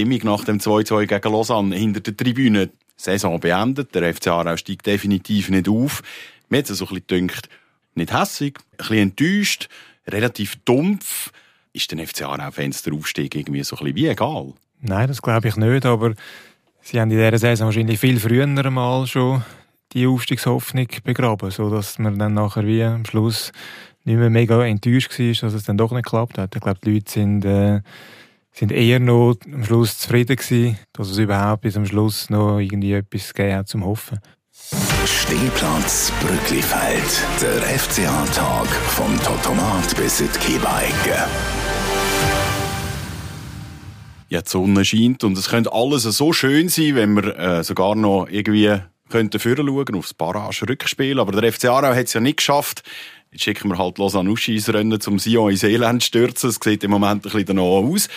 Stimmung nach dem 2-2 gegen Lausanne hinter der Tribüne. Saison beendet, der FC Aarau steigt definitiv nicht auf. Mir hat es so ein bisschen gedacht, nicht hässig, ein bisschen enttäuscht, relativ dumpf. Ist den FC Aarau-Fans der Aufstieg irgendwie so ein bisschen wie egal? Nein, das glaube ich nicht, aber sie haben in dieser Saison wahrscheinlich viel früher einmal schon die Aufstiegshoffnung begraben, sodass man dann nachher wie am Schluss nicht mehr mega enttäuscht war, dass es dann doch nicht geklappt hat. Ich glaube, die Leute sind, äh, sind eher noch am Schluss zufrieden gewesen, dass es überhaupt bis am Schluss noch irgendwie etwas gegeben hat zum Hoffen. Stehplatz Brücklifeld, der FCA-Tag vom Totomat bis in die Kiebeige. Ja, die Sonne scheint und es könnte alles so schön sein, wenn wir äh, sogar noch irgendwie könnten schauen aufs Barrage-Rückspiel. Aber der FC Aarau hat es ja nicht geschafft. Jetzt schicken wir halt Lausanne ins Rennen, zum Sion ins Elend stürzen. Es sieht im Moment ein bisschen danach aus.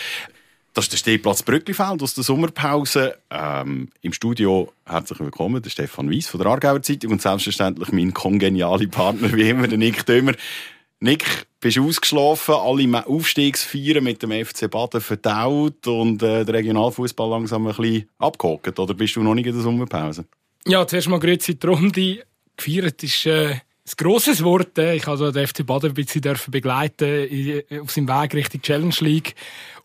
Das ist der Stehplatz Brücklifeld aus der Sommerpause. Ähm, Im Studio herzlich willkommen, der Stefan Weiss von der Aargauer Zeitung und selbstverständlich mein kongeniale Partner wie immer, der Nick Dömer. Nick, bist du ausgeschlafen, alle Aufstiegsfeiern mit dem FC Baden verdaut und äh, der Regionalfußball langsam ein bisschen abgehockt? Oder bist du noch nicht in der Sommerpause? Ja, zuerst mal grüezi die Runde. Gefeiert ist äh, ein grosses Wort. Äh. Ich also den FC Baden ein bisschen begleiten auf seinem Weg Richtung Challenge League.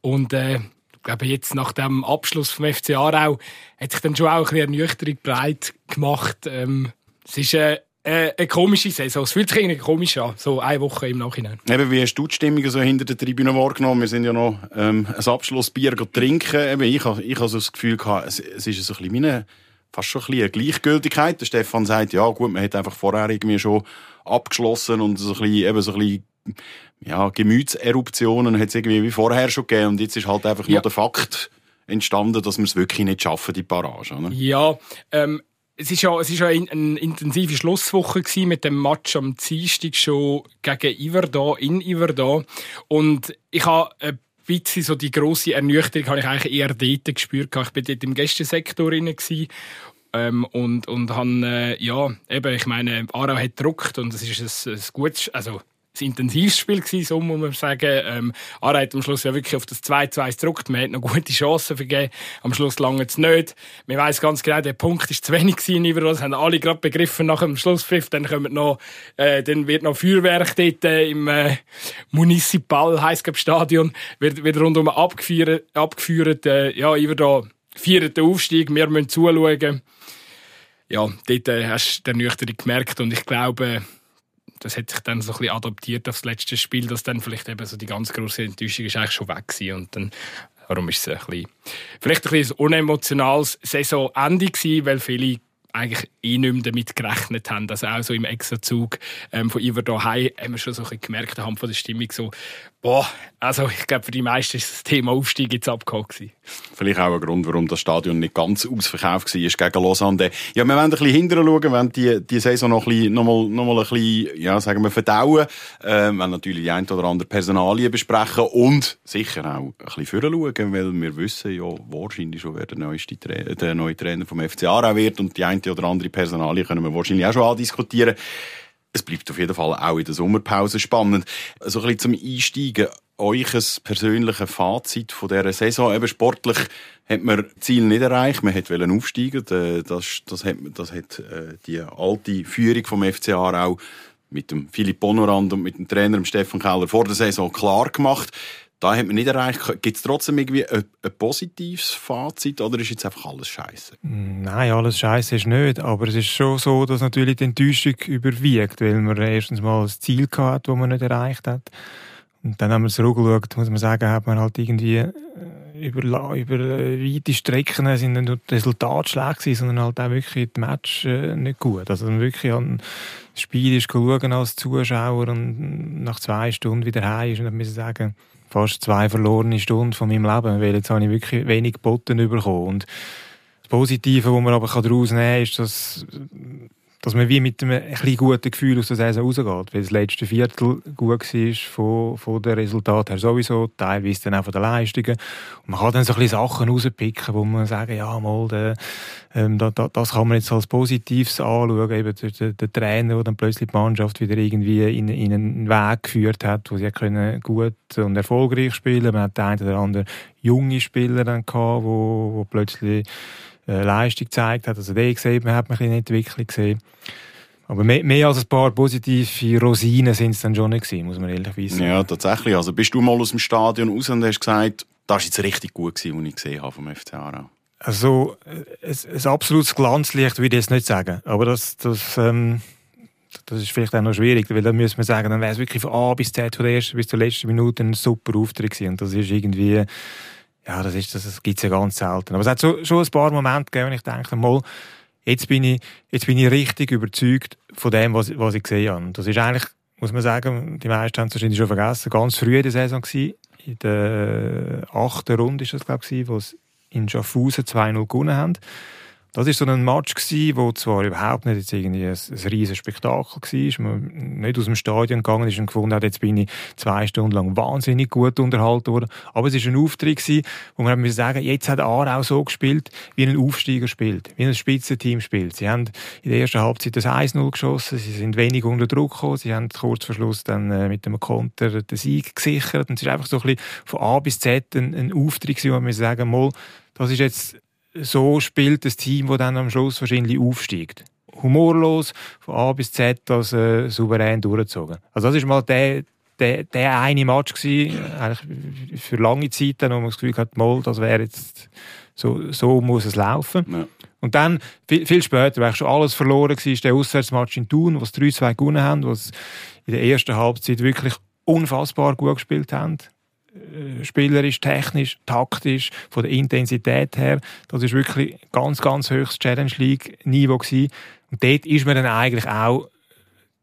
Und äh, ich glaube, jetzt nach dem Abschluss vom FC Aarau hat sich dann schon auch ein bisschen Ernüchterung breit gemacht. Ähm, es ist äh, äh, eine komische Saison. Es fühlt sich irgendwie komisch an, so eine Woche im Nachhinein. Eben, wie hast du die Stimmung so hinter der Tribüne wahrgenommen? Wir sind ja noch ähm, ein Abschlussbier trinken. Eben, ich habe ich hab so das Gefühl gehabt, es, es ist so ein bisschen meine, fast schon ein bisschen eine Gleichgültigkeit. Der Stefan sagt, ja gut, man hat einfach vorher irgendwie schon abgeschlossen und so ein bisschen, eben so ein bisschen ja, Gemütseruptionen hat es irgendwie wie vorher schon gegeben und jetzt ist halt einfach ja. nur der Fakt entstanden, dass wir es wirklich nicht schaffen, die Parage. Oder? Ja, ähm, es ist ja, es ist ja eine intensive Schlusswoche mit dem Match am Dienstag schon gegen Iverda, in Iverda. Und ich habe ein bisschen so die grosse Ernüchterung habe ich eigentlich eher dort gespürt. Ich war dort im Gästesektor drin. Ähm, und, und habe, äh, ja, eben, ich meine, Aarau hat gedruckt und es ist ein, ein gutes, also ein intensives Spiel gewesen, so muss man sagen. Ähm, Ara hat am Schluss ja wirklich auf das 2-2 gedruckt. Man hat noch gute Chancen vergeben. Am Schluss lange es nicht. Man weiss ganz genau, der Punkt ist zu wenig gewesen. Überall. Das haben alle gerade begriffen nach dem Schlusspfiff. Dann kommt noch, äh, dann wird noch Feuerwerk dort äh, im äh, Municipal, heisst Stadion, wird, wird rundum abgeführt. abgeführt äh, ja, über da feiert den Aufstieg. Wir müssen zuschauen. Ja, dort äh, hast du den Nüchtern gemerkt und ich glaube, das hat sich dann so ein bisschen adaptiert aufs letzte Spiel, dass dann vielleicht eben so die ganz große Enttäuschung ist eigentlich schon weg war und dann Warum ist es ein bisschen, vielleicht ein bisschen ein unemotionales Saisonende gewesen, weil viele eigentlich eh nicht mehr damit gerechnet haben. Also auch so im Extrazug ähm, von Iver daheim haben wir schon so ein bisschen gemerkt, anhand von der Stimmung so, boah, also ich glaube für die meisten ist das Thema Aufstieg jetzt abgehakt. Vielleicht auch ein Grund, warum das Stadion nicht ganz ausverkauft war gegen Lausanne. Ja, wir wollen ein bisschen hinterher schauen, wollen die, die Saison noch, ein bisschen, noch, mal, noch mal ein bisschen, ja, sagen wir, verdauen. Äh, wir wollen natürlich die ein oder andere Personalien besprechen und sicher auch ein bisschen vorher schauen, weil wir wissen ja wahrscheinlich schon, wer der, neueste Tra der neue Trainer vom FC Aarau wird und die eine oder andere Personalie können wir wahrscheinlich auch schon andiskutieren. Es bleibt auf jeden Fall auch in der Sommerpause spannend. So ein bisschen zum Einsteigen. Euch persönliches Fazit von dieser Saison. Eben sportlich hat man Ziel nicht erreicht. Man wollte aufsteigen. Das, das hat, das hat äh, die alte Führung vom FC Aarau mit dem Philipp Bonorand und mit dem Trainer Stefan Keller vor der Saison klar gemacht. Da hat man nicht erreicht. Gibt es trotzdem irgendwie ein, ein, positives Fazit oder ist jetzt einfach alles scheiße? Nein, alles scheiße ist nicht. Aber es ist schon so, dass natürlich die Enttäuschung überwiegt, weil man erstens mal ein Ziel hatte, das man nicht erreicht hat. Und dann haben wir zurückgeschaut, muss man sagen, hat man halt irgendwie äh, über, über äh, weite Strecken sind nicht nur die Resultate schlecht gewesen, sondern halt auch wirklich die Match äh, nicht gut. Also wirklich an das Spiel ist als Zuschauer und nach zwei Stunden wieder heim ist und dann müssen sagen, fast zwei verlorene Stunden von meinem Leben, weil jetzt habe ich wirklich wenig geboten bekommen. Und das Positive, was man aber daraus nehmen kann, ist, dass dass man wie mit einem ein guten Gefühl aus der Saison rausgeht, weil das letzte Viertel gut war von, von den Resultaten her sowieso, teilweise dann auch von den Leistungen. Und man kann dann so ein bisschen Sachen rauspicken, wo man sagen, ja, mal, der, ähm, da, da, das kann man jetzt als Positives anschauen, eben der, der, Trainer, der dann plötzlich die Mannschaft wieder irgendwie in, in einen Weg geführt hat, wo sie können gut und erfolgreich spielen. Man hat den einen oder anderen junge Spieler dann gehabt, wo, wo plötzlich Leistung gezeigt hat. Also den gesehen, man hat man eine Entwicklung gesehen. Aber mehr, mehr, als ein paar positive Rosinen sind es dann schon nicht gewesen, muss man ehrlich wissen. Ja, tatsächlich. Also bist du mal aus dem Stadion raus und hast gesagt, das war jetzt richtig gut gewesen, was ich gesehen habe vom FC Aarau? Also, äh, ein, absolutes Glanzlicht würde ich jetzt nicht sagen. Aber das, das, ähm, das ist vielleicht auch noch schwierig, weil dann müssen wir sagen, dann wäre es wirklich von A bis Z, von der ersten bis zur letzten Minute ein super Auftritt gewesen. Und das ist irgendwie, ja, das, ist, das, das gibt es ja ganz selten. Aber es hat so, schon ein paar Momente gegeben, wo ich denke, mal, jetzt bin ich, jetzt bin ich richtig überzeugt von dem, was, was ich gesehen habe. Das ist eigentlich, muss man sagen, die meisten haben es wahrscheinlich schon vergessen, ganz früh in der Saison gewesen. In der achten Runde ist das, glaube ich, wo sie in Schaffhausen 2-0 gewonnen haben. Das war so ein Match wo zwar überhaupt nicht jetzt irgendwie ein, ein riesen Spektakel war, man nicht aus dem Stadion gegangen ist und gefunden hat, jetzt bin ich zwei Stunden lang wahnsinnig gut unterhalten worden. Aber es war ein Auftritt wo man müssen sagen, jetzt hat Aarau so gespielt, wie ein Aufsteiger spielt, wie ein Spitzenteam spielt. Sie haben in der ersten Halbzeit das 1-0 geschossen, sie sind wenig unter Druck gekommen, sie haben kurz vor Schluss dann äh, mit dem Konter den Sieg gesichert und es ist einfach so ein bisschen von A bis Z ein, ein Auftritt wo man müssen sagen, mal, das ist jetzt so spielt das Team, das dann am Schluss wahrscheinlich aufsteigt. Humorlos, von A bis Z, das äh, souverän durchgezogen. Also das ist mal der, der, der eine Match gewesen, eigentlich für lange Zeit, wo man das Gefühl hat, mal, das wäre jetzt, so, so muss es laufen. Ja. Und dann, viel, viel später, weil schon alles verloren war, ist der Auswärtsmatch in Thun, wo sie 3-2 gewonnen haben, wo sie in der ersten Halbzeit wirklich unfassbar gut gespielt haben. Äh, spielerisch, technisch, taktisch, von der Intensität her. Das ist wirklich ganz, ganz höchstes Challenge League Niveau gewesen. Und dort ist man dann eigentlich auch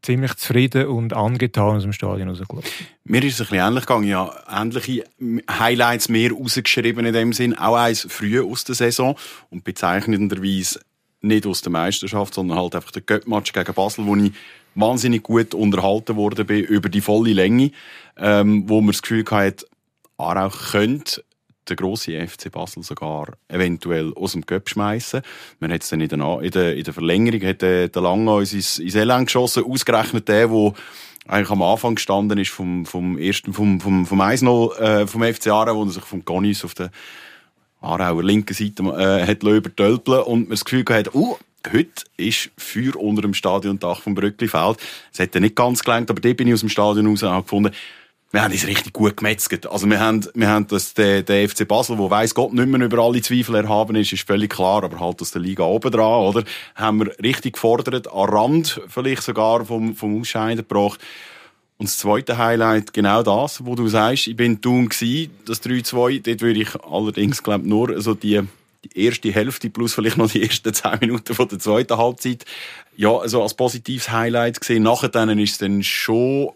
ziemlich zufrieden und angetan aus dem Stadion rausgelaufen. Mir ist es ein bisschen ähnlich gegangen. Ja, ähnliche Highlights mehr rausgeschrieben in dem Sinn. Auch eins früh aus der Saison und bezeichnenderweise nicht aus der Meisterschaft, sondern halt einfach der Göttmatch gegen Basel, wo ich wahnsinnig gut unterhalten wurde über die volle Länge, ähm, wo man das Gefühl hatte, Aarau könnte der grosse FC Basel sogar eventuell aus dem Köpf schmeißen. Man hat es dann in der, in der, in der Verlängerung hat der, der Lange ins, ins Elend geschossen, ausgerechnet der, der eigentlich am Anfang gestanden ist vom, vom ersten, vom, vom, vom 1-0, äh, vom FC Aarau, wo er sich vom Gonis auf der Aarauer linken Seite, äh, hat übertölpeln und man das Gefühl gehabt, uh, heute ist Feuer unter dem Stadiondach vom Brücklifeld. Es hat nicht ganz gelangt, aber dort bin ich aus dem Stadion raus und habe gefunden, wir haben es richtig gut gemetzelt. Also wir haben, wir haben das, der, der FC Basel, wo weiss Gott nicht mehr über alle Zweifel erhaben ist, ist völlig klar, aber halt aus der Liga oben dran, oder? Haben wir richtig gefordert, an Rand vielleicht sogar vom, vom Ausscheiden gebracht. Und das zweite Highlight, genau das, wo du sagst, ich bin Thun gsi, das 3-2, dort würde ich allerdings, glaub, nur so die, die erste Hälfte plus vielleicht noch die ersten zehn Minuten von der zweiten Halbzeit, ja, also als positives Highlight gesehen. Nachher dann ist es dann schon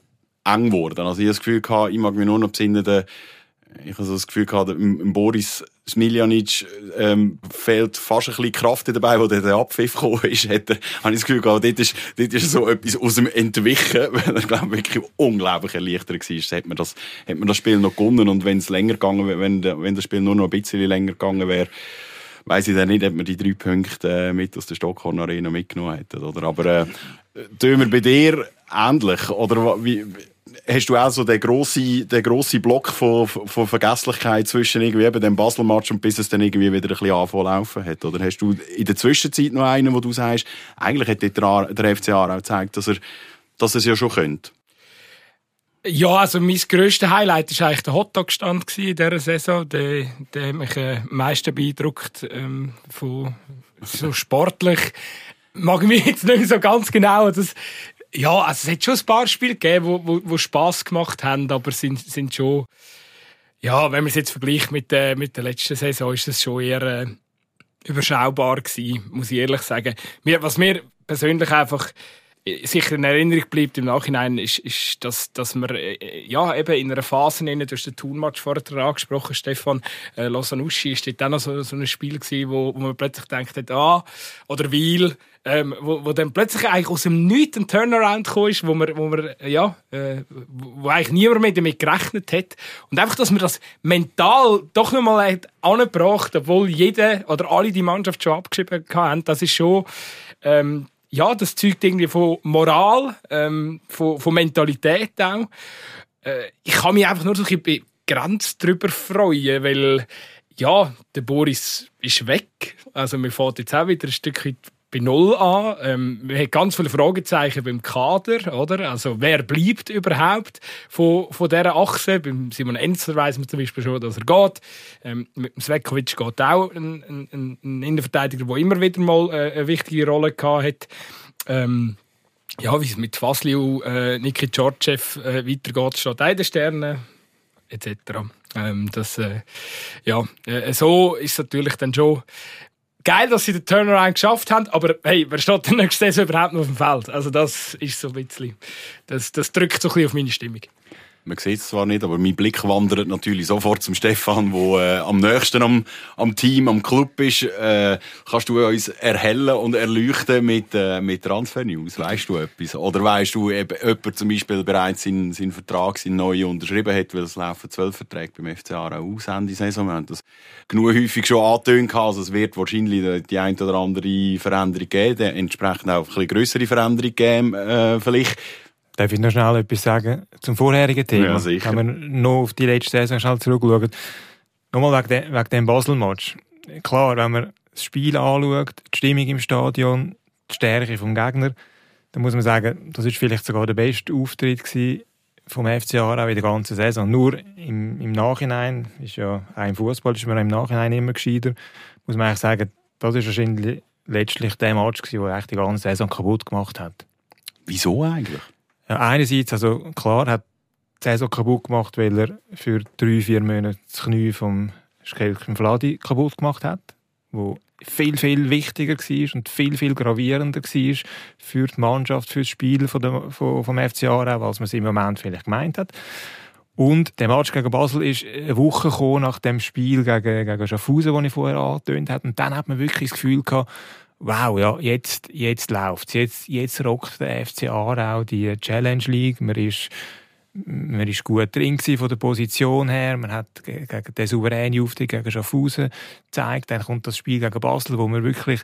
eng geworden. Also ich habe das Gefühl gehabt, ich mag mich nur noch besinnen, der, ich habe so das Gefühl gehabt, Boris Smiljanic ähm, fehlt fast ein bisschen Kraft dabei, wo der, Abpfiff gekommen ist. Hat er, habe ich das Gefühl gehabt, dort ist, dort ist so etwas aus dem Entwichen, weil er, glaube ich, wirklich unglaublich erleichtert war. Hat man das, hat man das Spiel noch gewonnen und wenn es länger gegangen wäre, wenn, wenn das Spiel nur noch ein bisschen länger gegangen wäre, weiss ich dann nicht, ob man die drei Punkte äh, mit aus der Stockhorn Arena mitgenommen hätte. Oder? Aber äh, tun wir bei dir ähnlich? Oder wie, hast du auch so den grossen, den grossen Block von, von Vergesslichkeit zwischen irgendwie eben dem Basel-Match und bis es dann irgendwie wieder ein bisschen anfangen hat? Oder hast du in der Zwischenzeit noch einen, wo du sagst, eigentlich hat der, der FCA auch gezeigt, dass er, dass er es ja schon könnte? Ja, also mein grösstes Highlight war eigentlich der Hotdog-Stand in dieser Saison. Der, der mich äh, am meisten beeindruckt, ähm, von, so sportlich. Mag mich jetzt nicht so ganz genau. Das, ja, also es hat schon ein paar Spiele gegeben, wo, wo, wo Spass gemacht haben, aber sind, sind schon, ja, wenn man es jetzt vergleicht mit, äh, mit der letzten Saison, ist es schon eher äh, überschaubar gewesen, muss ich ehrlich sagen. Mir, was mir persönlich einfach sicher in Erinnerung bleibt im Nachhinein, ist, ist dass, dass wir äh, ja, eben in einer Phase, in durch den Tourmatch vorher angesprochen, Stefan äh, Losanuschi, ist dort auch noch so, so ein Spiel gewesen, wo, wo man plötzlich denkt hat, ah, oder Weil, ähm, wo, wo dann plötzlich eigentlich aus dem Nichts ein Turnaround gekommen ist, wo man, wo man ja, äh, wo eigentlich niemand mehr damit gerechnet hat. Und einfach, dass man das mental doch nochmal angebracht obwohl jeder oder alle die Mannschaft schon abgeschrieben haben, das ist schon, ähm, ja, das zeugt irgendwie von Moral, ähm, von, von Mentalität auch. Äh, ich kann mich einfach nur so ein bisschen begrenzt darüber freuen, weil ja, der Boris ist weg. Also mir fährt jetzt auch wieder ein Stückchen bei Null an. Ähm, wir haben ganz viele Fragezeichen beim Kader, oder? Also, wer bleibt überhaupt von, von dieser Achse? Beim Simon Enzler weiss man zum Beispiel schon, dass er geht. Ähm, mit dem Svekovic geht auch ein, ein, ein Innenverteidiger, der immer wieder mal äh, eine wichtige Rolle gehabt hat. Ähm, ja, wie es mit Vasiliu, äh, Niki Georgiev äh, weitergeht, steht den Sternen, etc. Ähm, das, äh, ja, äh, so ist es natürlich dann schon geil, dass sie den Turnaround geschafft haben, aber hey, wer steht denn nächste Saison überhaupt noch auf dem Feld? Also das ist so ein bisschen, das, das drückt so ein bisschen auf meine Stimmung. Man sieht es zwar nicht, aber mein Blick wandert natürlich sofort zum Stefan, der äh, am nächsten am, am Team, am Club ist. Äh, kannst du uns erhellen und erleuchten mit, äh, mit Transfer-News? Weißt du etwas? Oder weißt du, ob jemand zum Beispiel bereits seinen, seinen Vertrag, seinen neuen unterschrieben hat, weil es laufen zwölf Verträge beim FCA auch aus Ende Saison. Wir haben das genug häufig schon angetönt. Also es wird wahrscheinlich die ein oder andere Veränderung geben, entsprechend auch ein bisschen grössere Veränderung geben, äh, vielleicht. Darf ich noch schnell etwas sagen zum vorherigen Thema? Ja, sicher. Wenn wir noch auf die letzte Saison schnell zurückschauen. Nochmal wegen, wegen dem Basel-Match. Klar, wenn man das Spiel anschaut, die Stimmung im Stadion, die Stärke vom Gegner, dann muss man sagen, das ist vielleicht sogar der beste Auftritt vom FC Aarau in der ganzen Saison. Nur im, im Nachhinein, ist ja auch im Fußball ist man im Nachhinein immer gescheiter, muss man eigentlich sagen, das ist wahrscheinlich letztlich der Match gewesen, der die ganze Saison kaputt gemacht hat. Wieso eigentlich? Einerseits, also klar, hat die Saison kaputt gemacht, weil er für drei, vier Monate das Knie vom Skelken Vladi kaputt gemacht hat, wo viel, viel wichtiger war und viel, viel gravierender war für die Mannschaft, für das Spiel von der, von, vom FC Aarau, als man es im Moment vielleicht gemeint hat. Und der Match gegen Basel ist eine Woche nach dem Spiel gegen, gegen Schaffhausen, das ich vorher angetönt habe. Und dann hat man wirklich das Gefühl gehabt, wow, ja, jetzt, jetzt läuft's. Jetzt, jetzt rockt der FC Aarau die Challenge League. Man ist, man ist gut drin von der Position her. Man hat gegen den souveränen Auftritt gegen Schaffhausen gezeigt. Dann kommt das Spiel gegen Basel, wo wir wirklich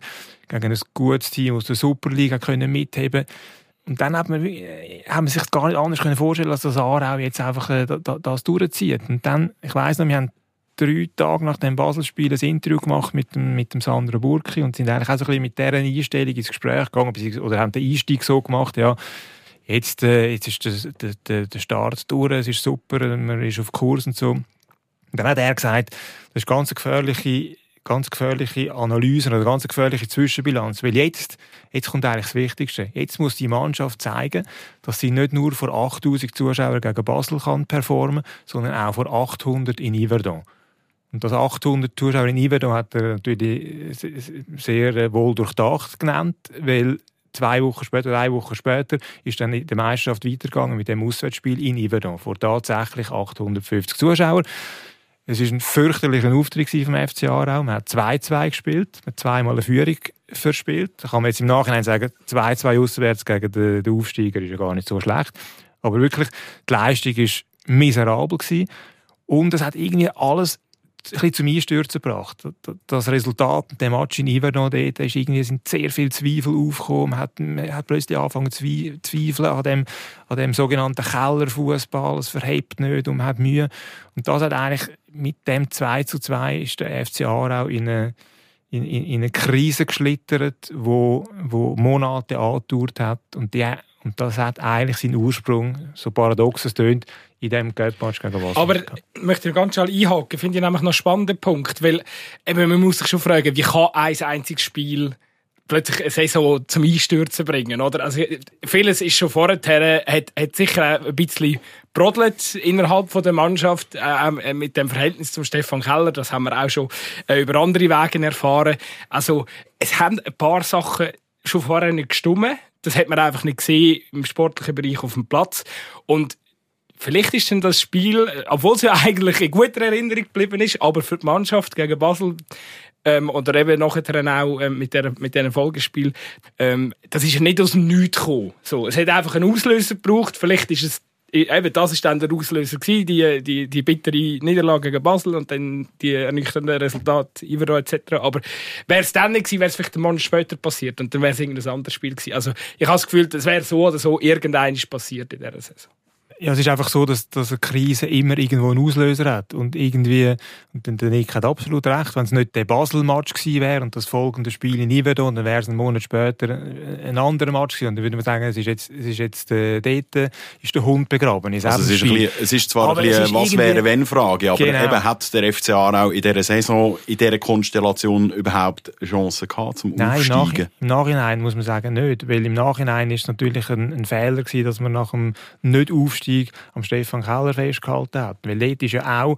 gegen ein gutes Team aus der Superliga können mitheben und dann hat man, haben wir sich gar nicht anders vorstellen können, dass das Aarau jetzt einfach äh, das durchzieht. Und dann, ich weiss noch, wir haben drei Tage nach dem Basel-Spiel ein Interview gemacht mit dem, mit dem Sandro Burki und sind eigentlich auch so ein bisschen mit dieser Einstellung ins Gespräch gegangen oder haben den Einstieg so gemacht, ja, jetzt, äh, jetzt ist der, der, der Start durch, es ist super, man ist auf Kurs und so. Und dann hat er gesagt, das ist ganz gefährliche ganz gefährliche Analyse oder ganz gefährliche Zwischenbilanz. Weil jetzt, jetzt kommt eigentlich das Wichtigste. Jetzt muss die Mannschaft zeigen, dass sie nicht nur vor 8000 Zuschauern gegen Basel kann performen, sondern auch vor 800 in Yverdon. Und das 800 Zuschauer in Iverdon hat er natürlich sehr wohl durchdacht genannt, weil zwei Wochen später, drei Wochen später, ist dann die Meisterschaft weitergegangen mit dem Auswärtsspiel in Iverdon vor tatsächlich 850 Zuschauern. Es war ein fürchterlicher Auftritt vom FC Aarau. Man hat 2-2 gespielt, man hat zweimal eine Führung verspielt. Da kann man jetzt im Nachhinein sagen, 2-2 auswärts gegen den, den Aufsteiger ist ja gar nicht so schlecht. Aber wirklich, die Leistung war miserabel. Gewesen. Und es hat irgendwie alles bisschen zum Einstürzen gebracht. Das Resultat der Match in Iverdon, dort ist irgendwie, sind sehr viele Zweifel aufgekommen. Man hat, man hat plötzlich angefangen zu zweifeln an dem, an dem sogenannten Kellerfußball. Es verhebt nicht und man hat Mühe. Und das hat eigentlich mit dem 2 zu 2 ist der FC Aarau in eine, in, in, in eine Krise geschlittert, wo, wo Monate angedauert hat. Und, die, und das hat eigentlich seinen Ursprung, so paradox es tönt, in diesem Geldmatch gegen Wasser. Aber ich möchte ganz schnell einhaken, finde ich nämlich noch einen spannenden Punkt, weil eben, man muss sich schon fragen, wie kann ein einziges Spiel plötzlich eine Saison zum Einstürzen bringen, oder? Also, vieles ist schon vorher, hat, hat sicher ein bisschen brodelt innerhalb von der Mannschaft, äh, mit dem Verhältnis zum Stefan Keller, das haben wir auch schon äh, über andere Wege erfahren. Also, es haben ein paar Sachen schon vorher nicht gestummen. Das hat man einfach nicht gesehen im sportlichen Bereich auf dem Platz. Und vielleicht ist dann das Spiel, obwohl es ja eigentlich in guter Erinnerung geblieben ist, aber für die Mannschaft gegen Basel ähm, oder eben nachher auch ähm, mit, der, mit diesem Folgespiel, ähm, das ist ja nicht aus dem Nichts gekommen. So, es hat einfach einen Auslöser gebraucht. Vielleicht ist es eben das ist dann der Auslöser gewesen, die, die, die bittere Niederlage gegen Basel und dann die ernüchternden Resultate, Ivero etc. Aber wäre es dann nicht gewesen, wäre es vielleicht einen Monat später passiert und dann wäre es irgendein anderes Spiel gewesen. Also ich habe das Gefühl, es wäre so oder so irgendeines passiert in dieser Saison. Ja, es ist einfach so, dass, dass eine Krise immer irgendwo einen Auslöser hat. Und irgendwie, und der Nick hat absolut recht, wenn es nicht der Basel-Match gewesen wäre und das folgende Spiel in Yverdon, dann wäre es einen Monat später ein anderer Match gewesen. Und dann würde man sagen, es ist jetzt, es ist jetzt äh, dort ist der Hund begraben. Ist also es, ist bisschen, es ist zwar aber ein bisschen was wäre wenn Frage, aber genau. eben hat der FCA auch in dieser Saison, in dieser Konstellation überhaupt Chancen gehabt zum Nein, Aufsteigen? Nein, im Nachhinein muss man sagen, nicht. Weil im Nachhinein ist es natürlich ein, ein Fehler gewesen, dass man nach dem nicht aufsteigen Aufstieg am Stefan Keller festgehalten hat. Weil dort ist ja auch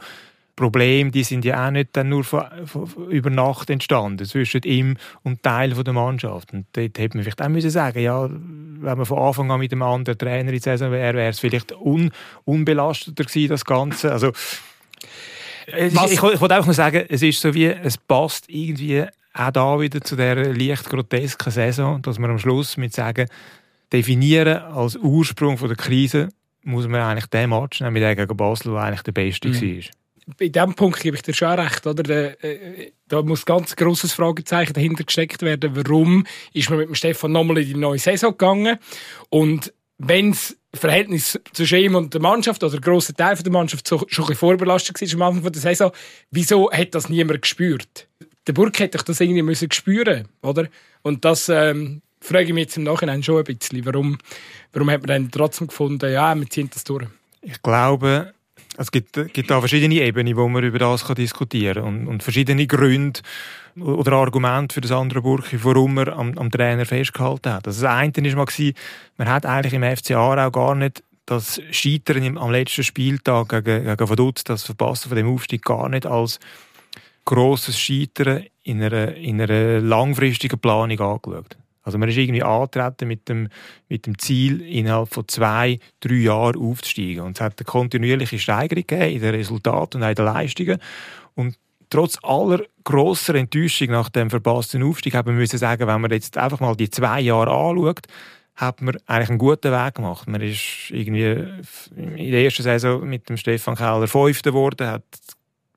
Probleme, die sind ja auch nicht dann nur von, von, über Nacht entstanden, zwischen ihm und Teil der Mannschaft. Und dort hätte man vielleicht auch müssen sagen ja, wenn man von Anfang an mit einem anderen Trainer in die Saison wäre, wäre es vielleicht un, unbelasteter gewesen, das Ganze. Also, ich, ich, ich wollte einfach nur sagen, es ist so wie, es passt irgendwie auch da wieder zu der leicht grotesken Saison, dass wir am Schluss mit sagen, definieren als Ursprung von der Krise muss man eigentlich den Match nehmen, mit gegen Basel, der eigentlich der beste mhm. war. In diesem Punkt gebe ich dir schon recht. Oder? Äh, da muss ganz grosses Fragezeichen dahinter gesteckt werden. Warum ist man mit dem Stefan nochmal in die neue Saison gegangen? Und wenn das Verhältnis zwischen ihm und der Mannschaft oder ein grosser Teil der Mannschaft so, schon ein bisschen vorbelastet war am Anfang der Saison, wieso hat das niemand gespürt? Der Burg hätte doch das irgendwie müssen spüren, oder? Und das ähm, frage ich mich jetzt im Nachhinein schon ein bisschen, warum, warum hat man dann trotzdem gefunden, ja, wir ziehen das durch? Ich glaube, es gibt, gibt da verschiedene Ebenen, wo man über das kann diskutieren kann und, und verschiedene Gründe oder Argumente für das andere Burki, warum er am, am Trainer festgehalten hat. Also das eine war mal, man hat eigentlich im FC Aarau gar nicht das Scheitern am letzten Spieltag gegen, gegen Vaduz, das Verpassen von dem Aufstieg, gar nicht als grosses Scheitern in einer, in einer langfristigen Planung angeschaut. Also man ist irgendwie angetreten mit dem, mit dem Ziel, innerhalb von zwei, drei Jahren aufzusteigen. Und es hat eine kontinuierliche Steigerung gegeben in den Resultaten und auch in den Leistungen. Und trotz aller grosser Enttäuschung nach dem verpassten Aufstieg haben wir müssen sagen, wenn man jetzt einfach mal die zwei Jahre anschaut, hat man eigentlich einen guten Weg gemacht. Man ist irgendwie in der ersten Saison mit dem Stefan Keller Fünfter geworden, hat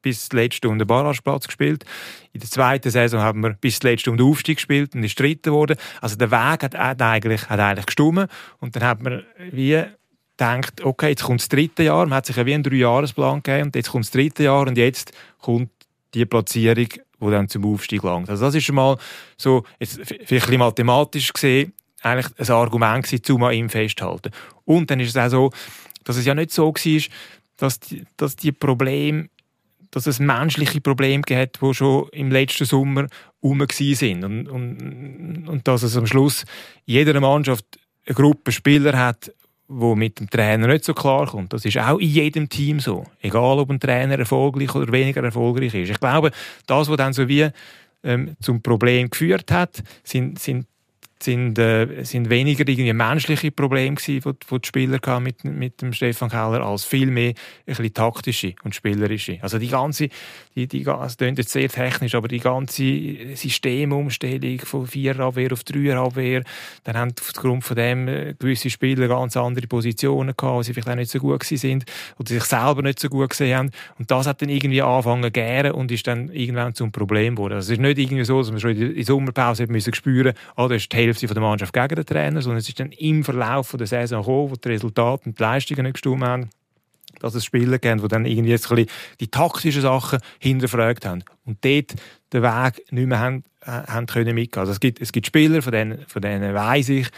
bis letzte um den Barrageplatz gespielt. In der zweiten Saison haben wir bis letzte um den Aufstieg gespielt und ist Dritter geworden. Also der Weg hat, eigentlich, hat eigentlich gestummen. Und dann hat man wie gedacht, okay, jetzt kommt das dritte Jahr. Man hat sich ja wie einen Dreijahresplan gegeben und jetzt kommt das dritte Jahr und jetzt kommt die Platzierung, die dann zum Aufstieg langt. Also das ist schon mal so, jetzt vielleicht ein mathematisch gesehen, eigentlich ein Argument gewesen, um an ihm festzuhalten. Und dann ist es auch so, dass es ja nicht so war, dass die, dass die Probleme dass es menschliche Probleme gibt, die schon im letzten Sommer herum sind. Und, und, und dass es am Schluss jeder Mannschaft eine Gruppe Spieler hat, wo mit dem Trainer nicht so klar kommt. Das ist auch in jedem Team so. Egal, ob ein Trainer erfolgreich oder weniger erfolgreich ist. Ich glaube, das, was dann so wie ähm, zum Problem geführt hat, sind, sind sind, äh, sind weniger irgendwie menschliche Probleme gewesen, die, die die Spieler mit, mit dem Stefan Keller, als vielmehr ein bisschen taktische und spielerische. Also die ganze, die, die, es klingt jetzt sehr technisch, aber die ganze Systemumstellung von Viererabwehr auf Dreierabwehr, dann haben aufgrund von dem äh, gewisse Spieler ganz andere Positionen gehabt, weil sie vielleicht auch nicht so gut sind oder sich selber nicht so gut gesehen haben. Und das hat dann irgendwie angefangen zu gären und ist dann irgendwann zum Problem geworden. Also es ist nicht irgendwie so, dass man schon in der Sommerpause müssen spüren, ah, da ist die von der Mannschaft gegen den Trainer, sondern es ist dann im Verlauf der Saison gekommen, wo die Resultate und die Leistungen nicht gestimmt haben dass es Spieler gibt, die dann irgendwie jetzt ein bisschen die taktischen Sachen hinterfragt haben und dort den Weg nicht mehr haben, äh, haben können mitgehen. Also es gibt, es gibt Spieler, von denen, von denen weiss ich,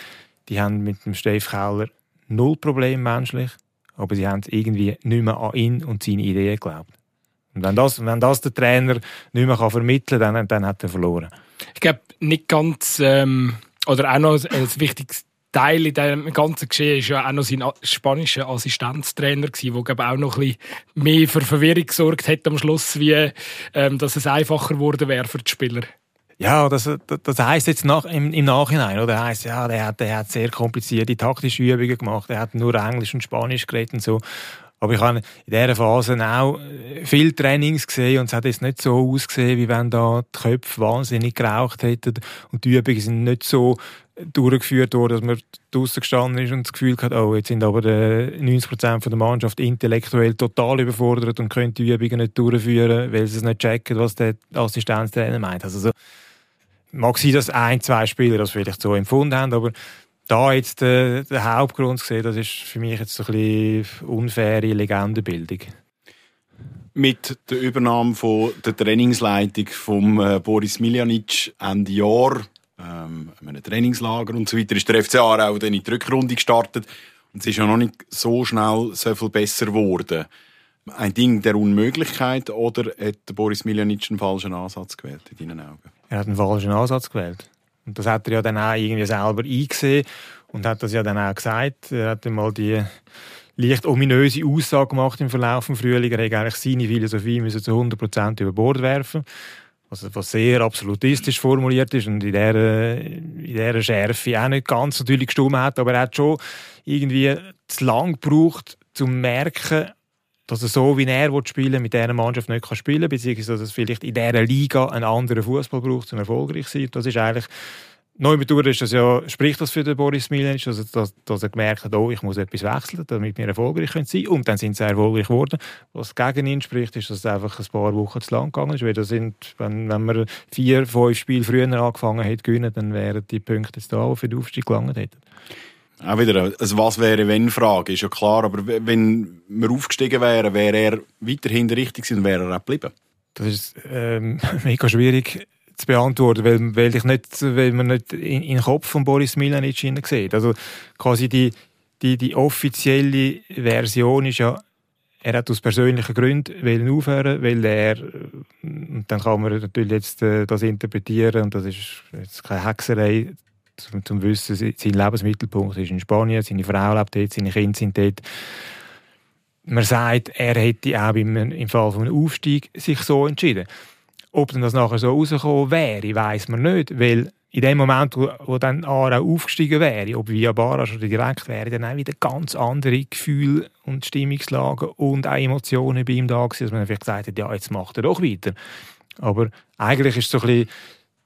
die haben mit dem Steff Keller null Problem menschlich, aber sie haben irgendwie nicht mehr an ihn und seine Ideen geglaubt. Und wenn das, wenn das der Trainer nicht mehr vermitteln kann, dann, dann hat er verloren. Ich glaube, nicht ganz, ähm, oder auch noch ein wichtiges Teil in diesem ganzen Geschehen war ja auch noch sein spanischer Assistenztrainer, der glaube auch noch ein bisschen mehr für Verwirrung gesorgt hat am Schluss, wie ähm, dass es einfacher geworden wäre für die Spieler. Ja, das, das heisst jetzt nach, im, im Nachhinein, oder? Heisst, ja, der hat, der hat sehr komplizierte taktische Übungen gemacht, er hat nur Englisch und Spanisch geredet und so. Aber ich habe in dieser Phase auch viele Trainings gesehen und es hat jetzt nicht so ausgesehen, wie wenn da die Köpfe wahnsinnig geraucht hätten und die Übungen sind nicht so durchgeführt worden, dass man draußen gestanden ist und das Gefühl hat, oh, jetzt sind aber 90% von der Mannschaft intellektuell total überfordert und können die Übungen nicht durchführen, weil sie es nicht checken, was der Assistenztrainer meint. Also, mag sein, dass ein, zwei Spieler das vielleicht so empfunden haben, aber da jetzt der, äh, der Hauptgrund zu sehen, das ist für mich jetzt so ein bisschen unfaire Legendenbildung. Mit der Übernahme von der Trainingsleitung von äh, Boris Miljanic Ende Jahr, ähm, einem Trainingslager und so weiter, ist der FC Aarau dann in die Rückrunde gestartet und es ist ja noch nicht so schnell so viel besser geworden. Ein Ding der Unmöglichkeit oder hat Boris Miljanic einen falschen Ansatz gewählt in deinen Augen? Er hat einen falschen Ansatz gewählt. Und das hat er ja dann auch irgendwie selber eingesehen und hat das ja dann auch gesagt. Er hat dann mal die leicht ominöse Aussage gemacht im Verlauf des Frühling. Er hätte eigentlich seine Philosophie müssen zu 100% über Bord werfen also was sehr absolutistisch formuliert ist und in dieser, in dieser Schärfe auch nicht ganz natürlich gestimmt hat, aber er hat schon irgendwie zu lang gebraucht, um zu merken, dass er so, wie er spielen mit dieser Mannschaft nicht kann spielen kann, beziehungsweise dass es vielleicht in dieser Liga einen anderen Fußball braucht, um erfolgreich zu sein. Das ist eigentlich Neu mit ist das ja, spricht das für den Boris Milanic, also dass, dass er gemerkt hat, oh, ich muss etwas wechseln, damit wir erfolgreich sein können. Und dann sind sie erfolgreich geworden. Was gegen ihn spricht, ist, dass es einfach ein paar Wochen zu lang gegangen ist. Weil das sind, wenn, wenn man vier, fünf Spiele früher angefangen hätte gewinnen, dann wären die Punkte jetzt da, die für den Aufstieg gelangt hätten. Auch wieder eine Was wäre wenn Frage, ist ja klar, aber wenn wir aufgestiegen wären, wäre er weiterhin richtig und wäre er auch geblieben. Das ist ähm, mega schwierig zu beantworten, weil, weil, ich nicht, weil man nicht in, in den Kopf von Boris Milanic sieht. Also quasi die, die, die offizielle Version ist ja, er hat aus persönlichen Gründen aufhören, weil er, und dann kann man natürlich jetzt äh, das interpretieren, und das ist jetzt keine Hexerei, zum, zum Wissen, sein Lebensmittelpunkt ist in Spanien, seine Frau lebt dort, seine Kinder sind dort. Man sagt, er hätte auch im, Fall von einem Aufstieg sich so entschieden. Ob denn das nachher so rausgekommen wäre, weiß man nicht, weil in dem Moment, wo, wo dann Aarau aufgestiegen wäre, ob via Barrage oder direkt, wäre dann auch wieder ganz andere Gefühle und Stimmungslagen und auch Emotionen bei ihm da gewesen, dass man vielleicht gesagt hat, ja, jetzt macht er doch weiter. Aber eigentlich ist es so ein bisschen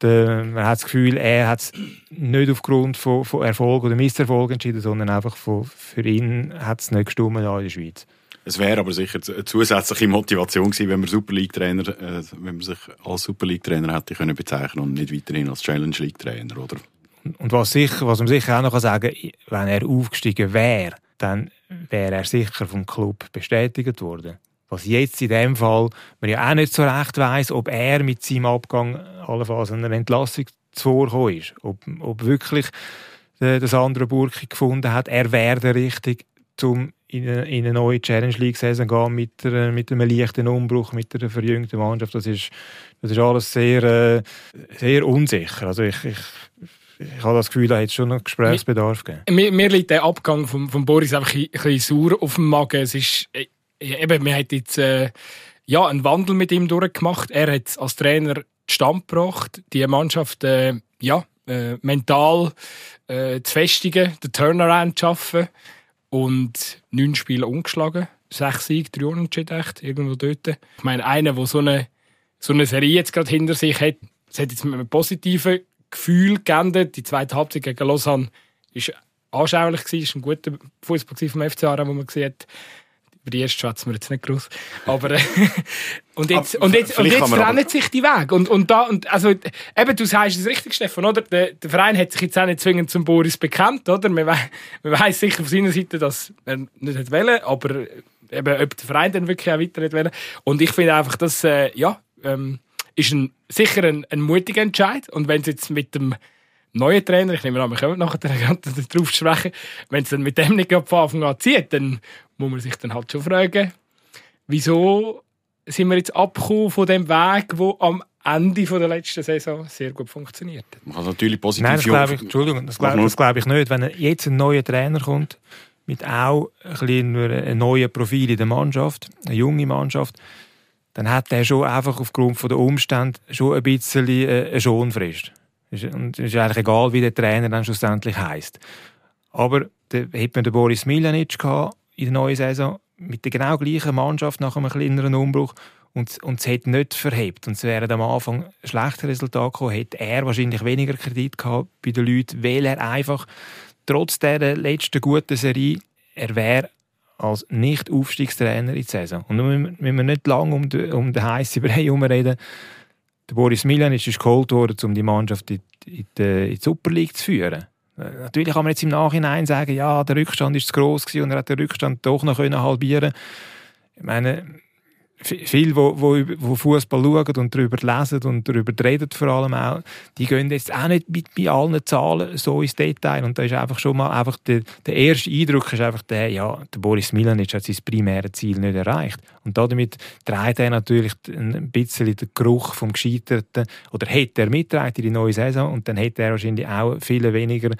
der, man hat das Gefühl, er hat es nicht aufgrund von, von Erfolg oder Misserfolg entschieden, sondern einfach von, für ihn hat es nicht gestimmt in der Schweiz. Es wäre aber sicher eine zusätzliche Motivation gewesen, wenn man Super League Trainer, äh, wenn man sich als Super League Trainer hätte können bezeichnen und nicht weiterhin als Challenge League Trainer, oder? Und was, sicher, was man sicher auch noch sagen kann, wenn er aufgestiegen wäre, dann wäre er sicher vom Club bestätigt worden. Was jetzt in dem Fall man ja auch nicht so recht weiß, ob er mit seinem Abgang allenfalls einer Entlassung zuvorgekommen ist. Ob, ob wirklich äh, das andere Burki gefunden hat, er wäre der Richtige, um in eine, in eine neue Challenge League-Saison gehen mit, der, mit einem leichten Umbruch, mit einer verjüngten Mannschaft. Das ist, das ist alles sehr, äh, sehr unsicher. Also ich, ich ich habe das Gefühl, da hätte es schon einen Gesprächsbedarf gegeben. Mir, mir liegt der Abgang von, von Boris einfach ein bisschen sauer auf dem Magen. Es ist, äh, eben, wir haben jetzt äh, ja, einen Wandel mit ihm durchgemacht. Er hat als Trainer Stand gebracht, die Mannschaft äh, ja, äh, mental äh, zu festigen, den Turnaround zu schaffen und neun Spiele ungeschlagen. Sechs Siege, drei Unentschieden, echt, irgendwo dort. Ich meine, einer, der so eine, so eine Serie jetzt gerade hinter sich hat, das hat jetzt mit einem positiven Gefühl geendet. Die zweite Halbzeit gegen Lausanne war anschaulich, war ein guter Fußball vom FC Aarau, wo man gesehen hat, über die erste schätzen wir jetzt nicht groß. Aber, äh, und jetzt, und jetzt, und jetzt trennen sich die Wege. Und, und da, und, also, eben, du sagst es richtig, Stefan, oder? Der, der Verein hat sich jetzt auch nicht zwingend zum Boris bekannt, oder? Man, we man weiss sicher auf seiner Seite, dass er nicht hat wollen, aber eben, ob der Verein dann wirklich auch weiter wollen. Und ich finde einfach, dass, äh, ja, ähm, ist ein, sicher ein, ein mutiger Entscheid. Und wenn es jetzt mit dem neuen Trainer, ich nehme an, wir kommen nachher darauf zu sprechen, wenn es dann mit dem nicht von Anfang an zieht, dann muss man sich dann halt schon fragen, wieso sind wir jetzt abgekommen von dem Weg, der am Ende der letzten Saison sehr gut funktioniert. Man kann natürlich positiv Nein, das glaube ich, Entschuldigung, das glaube, das glaube ich nicht. Wenn jetzt ein neuer Trainer kommt, mit auch ein, ein neues Profil in der Mannschaft, eine junge Mannschaft, dann hat er schon einfach aufgrund der Umstände schon ein bisschen äh, eine Schonfrist. Es ist eigentlich egal, wie der Trainer dann schlussendlich heisst. Aber da hat man den Boris Miljanic in der neuen Saison mit der genau gleichen Mannschaft nach einem kleineren Umbruch und, und es hat nicht verhebt. Und es wären am Anfang schlechte Resultate gekommen, hätte er wahrscheinlich weniger Kredit gehabt bei den Leuten, weil er einfach trotz der letzten guten Serie, er wäre als Nicht-Aufstiegstrainer in die Saison. Und nun müssen wir nicht lange um den, um den heißen Brei herumreden. Der Boris Milan ist geholt worden, um die Mannschaft in, in, die, in die Super League zu führen. Natürlich kann man jetzt im Nachhinein sagen, ja, der Rückstand ist zu groß und er hat den Rückstand doch noch halbieren Ich meine, viele, wo, wo, wo Fußball schauen und darüber lesen und darüber reden vor allem auch, die gehen jetzt auch nicht mit, bei allen Zahlen so ins Detail. Und da ist einfach schon mal einfach der, der erste Eindruck ist einfach der, ja, der Boris Milanic hat sein primäres Ziel nicht erreicht. Und damit trägt er natürlich ein bisschen den Geruch vom Gescheiterten oder hätte er mitgetragen in die neue Saison. Und dann hätte er wahrscheinlich auch viel weniger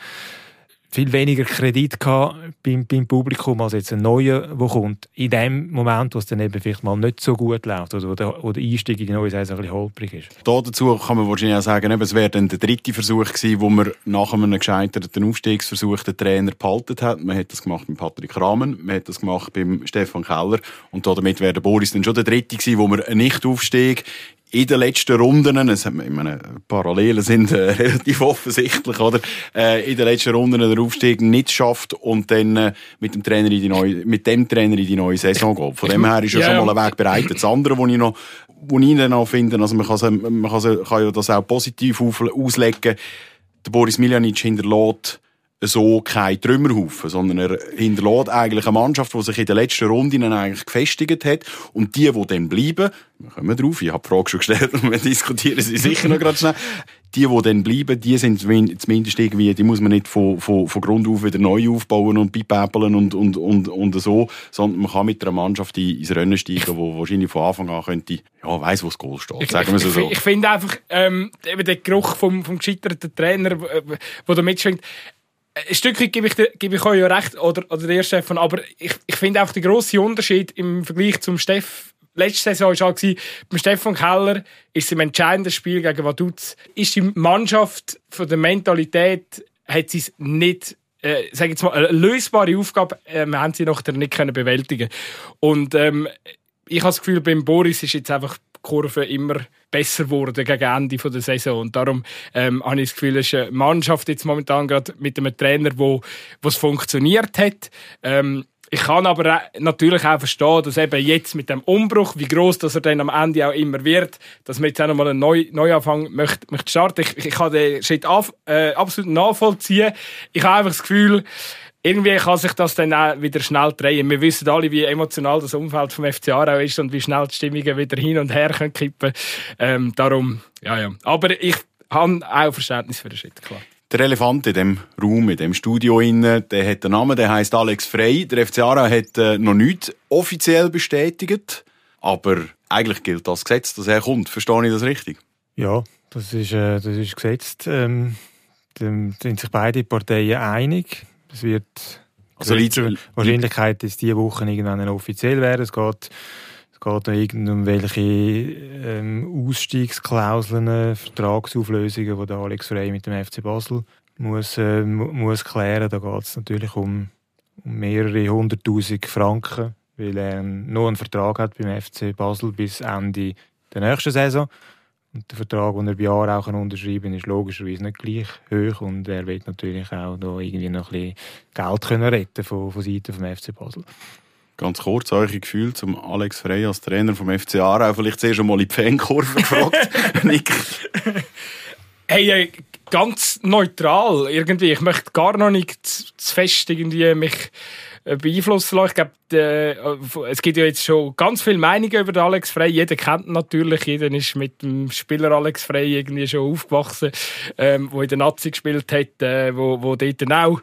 viel weniger Kredit gehabt beim, beim Publikum als jetzt ein neuer, der kommt. In dem Moment, wo es dann eben vielleicht mal nicht so gut läuft oder wo der, wo der Einstieg in die neue Saison ein bisschen holprig ist. Da dazu kann man wahrscheinlich auch sagen, es wäre dann der dritte Versuch gewesen, wo man nach einem gescheiterten Aufstiegsversuch den Trainer behalten hat. Man hat das gemacht mit Patrick Rahmen, man hat das gemacht beim Stefan Keller und damit wäre der Boris dann schon der dritte gewesen, wo man einen Nicht-Aufstieg in den letzten Runden, es, ich meine, Parallelen sind äh, relativ offensichtlich, oder? Äh, in den letzten Runden den Aufstieg nicht schafft und dann äh, mit dem Trainer in die neue, mit dem Trainer in die neue Saison geht. Von dem her ist ja schon mal ein Weg bereitet. Das andere, wo ich noch, wo ich dann auch finde, also man kann, man kann, kann ja das auch positiv auslegen. Der Boris Miljanic hinterlässt so kein Trümmerhaufen, sondern er hinterlässt eigentlich eine Mannschaft, die sich in den letzten Runden eigentlich gefestigt hat. Und die, die dann bleiben, wir kommen drauf, ich habe die Frage schon gestellt und wir diskutieren sie sicher noch gerade schnell. Die, die dann bleiben, die sind zumindest irgendwie, die muss man nicht von, von, von Grund auf wieder neu aufbauen und beipäppeln und, und, und, und so, sondern man kann mit einer Mannschaft ins Rennen steigen, die wahrscheinlich von Anfang an könnte, ja, weiss, wo das Goal steht, sagen wir es so. Ich, ich finde einfach, ähm, eben der Geruch vom, vom gescheiterten Trainer, der da mitschwingt, ein Stück weit gebe ich, gebe ich euch ja recht, oder, oder der Stefan, aber ich, ich finde auch der grosse Unterschied im Vergleich zum Steff letzte Saison war halt, beim Stefan Keller ist im entscheidenden Spiel gegen Vaduz, ist die Mannschaft von der Mentalität, hat sie es nicht äh, sag jetzt mal, eine lösbare Aufgabe äh, haben sie noch nicht können bewältigen. Und ähm, ich habe das Gefühl, beim Boris ist jetzt einfach Kurve immer besser geworden gegen Ende der Saison. Und darum ähm, habe ich das Gefühl, es ist eine Mannschaft jetzt momentan gerade mit einem Trainer, wo es funktioniert hat. Ähm, ich kann aber natürlich auch verstehen, dass eben jetzt mit dem Umbruch, wie groß dass er dann am Ende auch immer wird, dass man jetzt auch nochmal einen Neu Neuanfang möchte, möchte starten. Ich, ich kann den Schritt äh, absolut nachvollziehen. Ich habe einfach das Gefühl, irgendwie kann sich das dann auch wieder schnell drehen. Wir wissen alle, wie emotional das Umfeld vom FC Aarau ist und wie schnell die Stimmungen wieder hin und her können kippen. Ähm, darum, ja, ja. Aber ich habe auch Verständnis für den Schritt, klar. Der Elefant in dem Raum, in dem Studio innen, der hat einen Namen, der heißt Alex Frey. Der FC Aarau hat äh, noch nichts offiziell bestätigt, aber eigentlich gilt das Gesetz, dass er kommt. Verstehe ich das richtig? Ja, das ist, äh, das ist gesetzt. Ähm, sind sich beide Parteien einig. Es wird also die Wahrscheinlichkeit, dass diese Woche irgendwann offiziell wäre. Es geht, es geht um welche ähm, Ausstiegsklauseln, Vertragsauflösungen, die Alex Frey mit dem FC Basel muss, äh, muss klären. Da geht es natürlich um, um mehrere hunderttausend Franken, weil er nur einen Vertrag hat beim FC Basel bis Ende der nächsten Saison. Und der Vertrag, den er bei Jahren auch unterschreiben kann, ist logischerweise nicht gleich hoch. Und er will natürlich auch da irgendwie noch ein bisschen Geld können retten von, von Seiten vom FC Basel. Ganz kurz, eure Gefühl zum Alex Frey als Trainer vom FC Aarau. Vielleicht zuerst einmal in die Fankurve gefragt. Nick. Hey, äh, ganz neutral irgendwie. Ich möchte gar noch nicht zu fest irgendwie mich beeinflussen lassen. Ich glaube, äh, es gibt ja jetzt schon ganz viele Meinungen über Alex Frey. Jeder kennt ihn natürlich. Jeder ist mit dem Spieler Alex Frey irgendwie schon aufgewachsen, ähm, wo in der Nazi gespielt hat, äh, wo, wo dort auch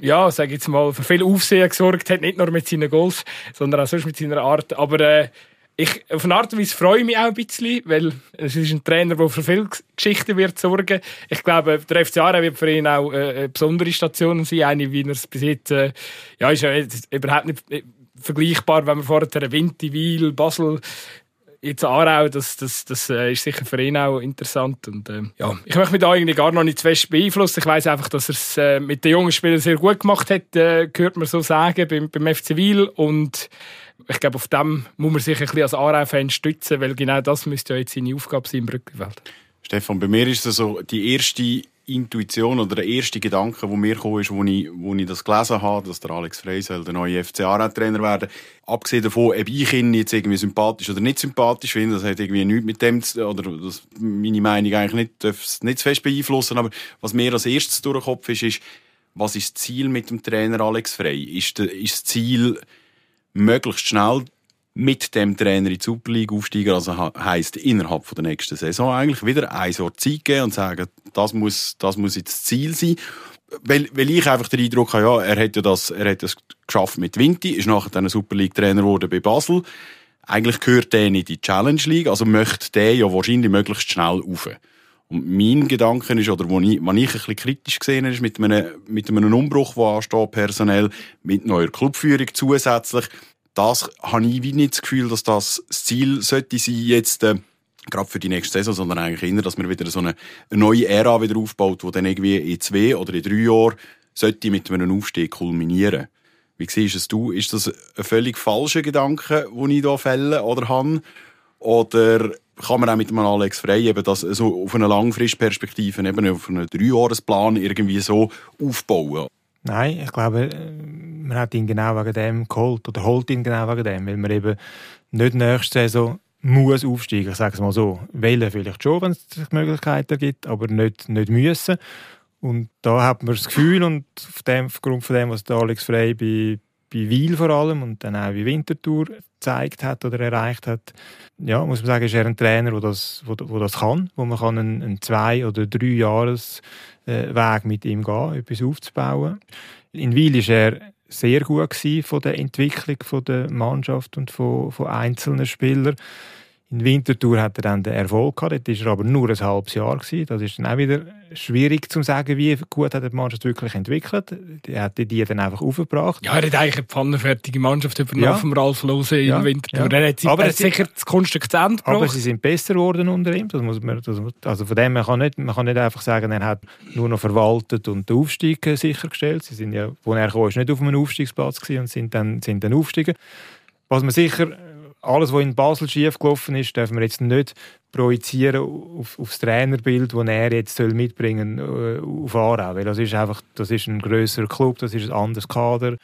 ja, sage jetzt mal, für viel Aufsehen gesorgt hat, nicht nur mit seinen Goals, sondern auch sonst mit seiner Art. Aber äh, ich, auf eine Art und Weise freue ich mich auch ein bisschen, weil es ist ein Trainer, der für viele Geschichten wird sorgen. Ich glaube, der FC Aarau wird für ihn auch äh, eine besondere Station sein, eine, wie er es bis jetzt, äh, ja, ist ja überhaupt nicht vergleichbar, wenn man vorher Winti, Wiel, Basel jetzt Aarau, das, das, das äh, ist sicher für ihn auch interessant. Und, äh, ja, ich möchte mich da eigentlich gar noch nicht zu fest beeinflussen. Ich weiß einfach, dass er es äh, mit den jungen Spielern sehr gut gemacht hat, äh, hört man so sagen, beim, beim FC Wil. Und ich glaube, auf dem muss man sich ein bisschen als Aarau-Fan stützen, weil genau das müsste ja jetzt seine Aufgabe sein im Brückenfeld. Stefan, bei mir ist es so die erste Intuition oder der erste Gedanke, der mir kam, ist, wo ich, wo ich das gelesen habe, dass der Alex Frey soll der neue FCA-Trainer werden. Abgesehen davon, ob ich ihn jetzt irgendwie sympathisch oder nicht sympathisch finde, das hat irgendwie nichts mit dem zu, oder das, meine Meinung eigentlich nicht, nicht zu fest beeinflussen, aber was mir als erstes durch den Kopf ist, ist, was ist das Ziel mit dem Trainer Alex Frey? Ist, der, ist das Ziel, möglichst schnell mit dem Trainer in die Super League aufsteigen. Also heisst, innerhalb von der nächsten Saison eigentlich wieder ein Jahr Zeit geben und sagen, das muss, das muss jetzt das Ziel sein. Weil, weil ich einfach den Eindruck habe, ja, er hätte das, er hat das geschafft mit Vinti, ist nachher dann Super League Trainer geworden bei Basel. Eigentlich gehört der nicht in die Challenge League, also möchte der ja wahrscheinlich möglichst schnell rauf. Und mein Gedanke ist, oder wo ich, was ich ein bisschen kritisch gesehen habe, ist mit einem, mit einem Umbruch, der ansteht, personell, mit neuer Clubführung zusätzlich, das habe ich wie nicht das Gefühl, dass das das Ziel sollte sein, jetzt, äh, gerade für die nächste Saison, sondern eigentlich eher, dass man wieder so eine, neue Ära wieder aufbaut, die dann irgendwie in zwei oder in drei Jahren sollte mit einem Aufstieg kulminieren. Wie siehst es du? Ist das ein völlig falscher Gedanke, den ich hier fälle oder habe? Oder kann man auch mit dem Alex Frey eben das so auf eine Langfristperspektive, eben auf einen Dreijahresplan irgendwie so aufbauen? Nein, ich glaube, man hat ihn genau wegen dem geholt oder holt ihn genau wegen dem, weil man eben nicht nächste Saison muss aufsteigen, ich sage es mal so. Wählen vielleicht schon, wenn es Möglichkeiten gibt, aber nicht, nicht müssen. Und da hat man das Gefühl, und auf dem, aufgrund von dem, was der Alex Frey bei, bei Wiel vor allem und dann auch bei Winterthur gezeigt hat oder erreicht hat, ja, muss man sagen, ist er ein Trainer, der das, wo, wo das kann, wo man kann einen, einen zwei- oder drei Jahres äh, Weg mit ihm gehen, etwas aufzubauen. In Wiel ist er sehr gut von der Entwicklung der Mannschaft und von, von einzelnen Spielern. In Winterthur hat er dann den Erfolg gehabt, dort war er aber nur ein halbes Jahr. Gewesen. Das ist dann auch wieder schwierig zu sagen, wie gut hat die Mannschaft wirklich entwickelt. Er hat die dann einfach aufgebracht. Ja, er hat eigentlich eine pfannenfertige Mannschaft übernommen ja. vom Ralf Lose in ja. Winterthur. Ja. Er hat, aber er hat sicher das Kunststück zu Ende gebracht. Aber sie sind besser geworden unter ihm. Das muss man, das, also von dem man kann, nicht, man kann nicht einfach sagen, er hat nur noch verwaltet und den Aufstieg sichergestellt. Sie sind ja, wo er kam, ist nicht auf einem Aufstiegsplatz gewesen und sind dann, sind dann aufgestiegen. Was man sicher alles, was in Basel schief gelaufen ist, dürfen wir jetzt nicht projizieren auf, auf das Trainerbild, das er jetzt soll mitbringen soll äh, auf Aarau. Weil das ist einfach, das ist ein grösserer Club, das ist ein anderes Kader,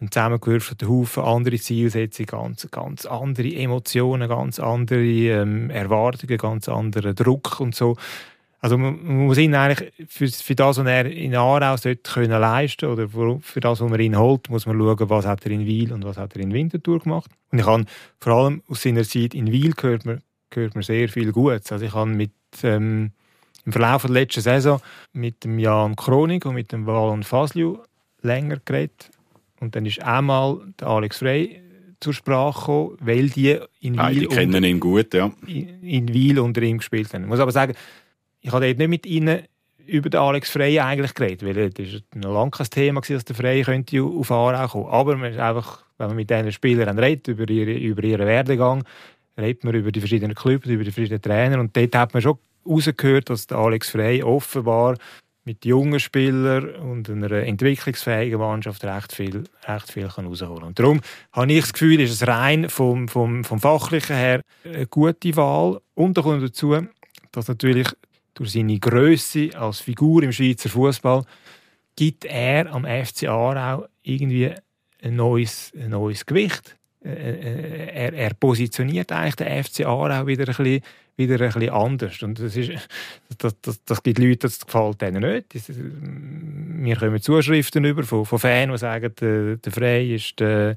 ein zusammengewürfelter Haufen, andere Zielsetzungen, ganz, ganz andere Emotionen, ganz andere ähm, Erwartungen, ganz anderer Druck und so. Also man, man muss ihn eigentlich für, für das, was er in Aarau sollte können leisten oder für, für das, was man ihn holt, muss man schauen, was hat er in Wiel und was hat er in Winterthur gemacht. Und ich habe vor allem aus seiner Zeit in Wiel gehört man, gehört man sehr viel Gutes. Also ich habe mit ähm, im Verlauf der letzten Saison mit dem Jan Kronig und mit dem Valon Fasliu länger geredet. Und dann ist einmal der Alex Frey zur Sprache gekommen, weil die in Wiel, ah, die kennen unter, ihn gut, ja. in, in Wiel unter ihm gespielt haben. Ich muss aber sagen, ich habe dort nicht mit ihnen über den Alex Frey eigentlich geredet, weil es war lang kein Thema, dass der Frey könnte auf Aarau kommen. Aber man ist einfach, wenn man mit diesen Spielern redet, über, ihre, über ihren Werdegang, redet man über die verschiedenen Clubs, über die verschiedenen Trainer und dort hat man schon rausgehört, dass der Alex Frey offenbar mit jungen Spielern und einer entwicklungsfähigen Mannschaft recht viel, recht viel kann kann. Und darum habe ich das Gefühl, ist es rein vom, vom, vom Fachlichen her eine gute Wahl. Und da kommt dazu, dass natürlich durch seine Größe als Figur im Schweizer Fußball gibt er am FC Aarau irgendwie ein neues, ein neues Gewicht. Äh, äh, er, er, positioniert eigentlich den FC Aarau wieder ein bisschen, wieder ein bisschen anders. Und das, ist, das, das, das gibt Leute, das gefällt denen nicht. Das, wir kommen Zuschriften über von, von Fans, die sagen, der, der Frey ist der,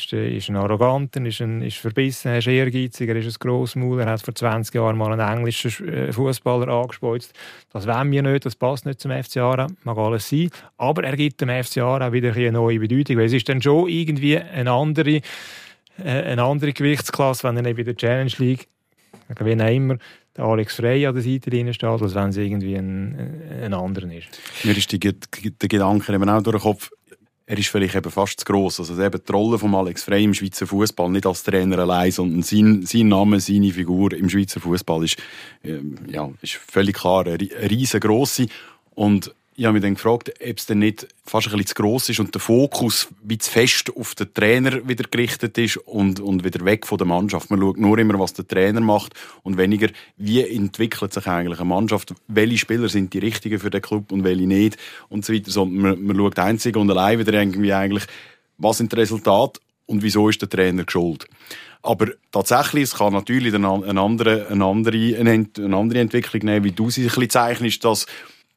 ist, äh, ist ein Arroganter, ist, ein, ist verbissen, ist ehrgeizig, er ist ein Grossmaul, er hat vor 20 Jahren mal einen englischen äh, Fußballer angespeuzt. Das wollen wir nicht, das passt nicht zum FC Aarau, mag alles sein. Aber er gibt dem FC Aarau wieder eine neue Bedeutung, weil es ist dann schon irgendwie eine andere, äh, eine andere Gewichtsklasse, wenn er nicht in der Challenge League, wie auch immer, der Alex Frey an der Seite drin steht, als wenn es irgendwie ein, ein anderer ist. Mir ist der Gedanke eben auch durch den Kopf, er ist vielleicht eben fast zu gross. Also eben die Rolle von Alex Frey im Schweizer Fußball nicht als Trainer allein, sondern sein, sein Name, seine Figur im Schweizer Fußball ist, äh, ja, ist völlig klar eine riesengroße. Und ich habe mich dann gefragt, ob es denn nicht fast ein bisschen zu gross ist und der Fokus wie zu fest auf den Trainer wieder gerichtet ist und, und wieder weg von der Mannschaft. Man schaut nur immer, was der Trainer macht und weniger, wie entwickelt sich eigentlich eine Mannschaft, welche Spieler sind die richtigen für den Club und welche nicht und so weiter. Sondern man, man schaut einzig und allein wieder irgendwie eigentlich, was sind die Resultate und wieso ist der Trainer geschuld. Aber tatsächlich, es kann natürlich eine andere, eine andere, eine andere Entwicklung nehmen, wie du sie ein bisschen zeichnest, dass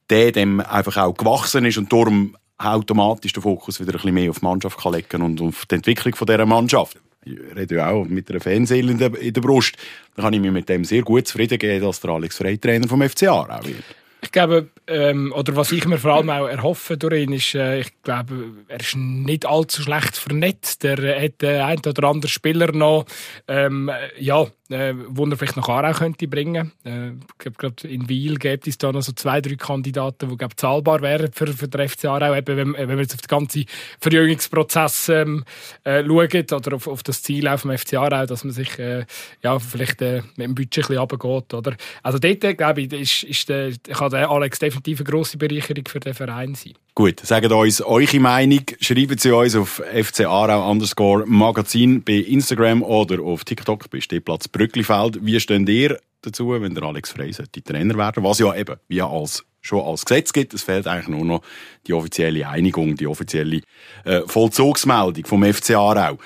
der dem einfach auch gewachsen ist und darum automatisch den Fokus wieder ein bisschen mehr auf die Mannschaft kann legen und auf die Entwicklung von dieser Mannschaft. Ich rede ja auch mit einer Fanseele in der, Brust. Da kann ich mich mit dem sehr gut zufrieden geben, dass der Alex Frey Trainer vom FCA auch wird. Ich glaube, ähm, oder was ich mir vor allem auch erhoffe durch ihn, ist, äh, ich glaube, er ist nicht allzu schlecht vernetzt. Er hat äh, ein oder andere Spieler noch, ähm, ja, äh, wo er vielleicht noch Aarau könnte bringen. Äh, ich glaube, in Wiel gibt es da noch so zwei, drei Kandidaten, die glaube zahlbar wären für, für den FC Aarau, eben, wenn, wenn man jetzt auf den ganzen Verjüngungsprozess ähm, äh, schaut oder auf, auf das Ziel auf dem FC Aarau, dass man sich äh, ja, vielleicht äh, mit dem Budget ein bisschen runtergeht. Oder? Also dort, äh, glaube ich, ist, ist der, kann der Alex definitiv eine grosse Bereicherung für den Verein sein. Gut, sagt uns eure Meinung. Schreiben Sie uns auf FC Aarau underscore Magazin bei Instagram oder auf TikTok bei Stehplatz Brücklifeld. Wie steht ihr dazu, wenn der Alex Frey die Trainer werden Was ja eben wie als, schon als Gesetz gibt. Es fehlt eigentlich nur noch die offizielle Einigung, die offizielle äh, Vollzugsmeldung vom FC Aarau.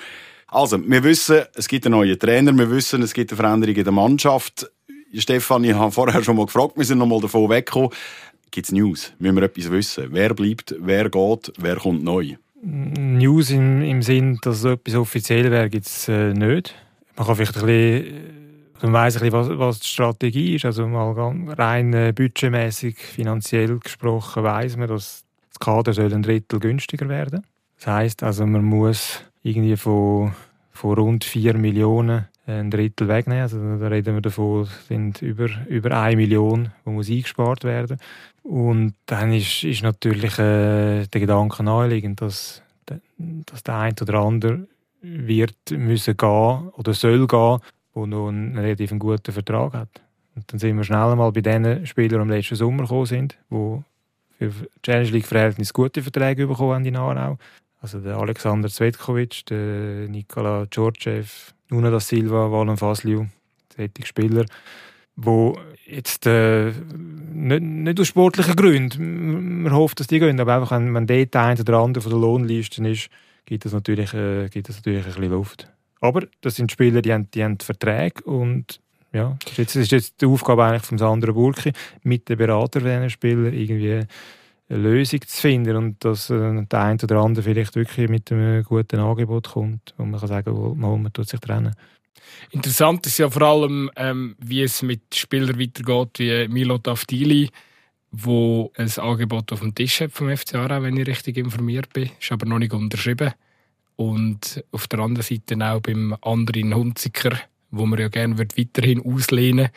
Also, wir wissen, es gibt einen neuen Trainer, wir wissen, es gibt eine Veränderung in der Mannschaft. Stefan, ich habe vorher schon mal gefragt, wir sind noch mal davon weggekommen. Gibt es News? Müssen wir etwas wissen? Wer bleibt, wer geht, wer kommt neu? News im, im Sinn, dass so etwas offiziell wäre, gibt es äh, nicht. Man kann vielleicht ein bisschen, äh, man weiss ein bisschen, was, was die Strategie ist. Also mal rein äh, budgetmäßig, finanziell gesprochen, weiß man, dass das Kader soll ein Drittel günstiger werden. Das heißt also, man muss irgendwie von, von rund 4 Millionen ein Drittel wegnehmen. Also da reden wir davon, sind über, über eine Million, die muss eingespart werden. Und dann ist, ist natürlich äh, der Gedanke naheliegend, dass, dass der eine oder andere wird müssen gehen oder soll gehen, der noch einen relativ guten Vertrag hat. Und dann sind wir schnell mal bei den Spielern, die im letzten Sommer gekommen sind, die für Challenge League Verhältnis gute Verträge bekommen haben in Aarau. Also der Alexander Zvetkovic, der Nikola Djordjev, Nuno da Silva, Valen Fasliu, solche Spieler, die jetzt äh, nicht, nicht aus sportlichen Gründen, man hofft, dass die gehen, aber einfach, wenn, wenn dort ein oder andere von der Lohnliste ist, gibt es natürlich, äh, natürlich ein bisschen Luft. Aber das sind Spieler, die haben, die haben Verträge und ja, das ist jetzt, das ist jetzt die Aufgabe eigentlich von Sandro Burki, mit den Beratern dieser Spieler irgendwie eine Lösung zu finden und dass äh, der eine oder andere vielleicht wirklich mit einem guten Angebot kommt, wo man kann sagen, wo, man tut sich trennen. Interessant ist ja vor allem, ähm, wie es mit Spielern weitergeht, wie Milo Tafdili, wo ein Angebot auf dem Tisch hat vom FC Aarau, wenn ich richtig informiert bin, ist aber noch nicht unterschrieben. Und auf der anderen Seite auch beim anderen Hunziker, wo man ja gerne weiterhin auslehnen würde.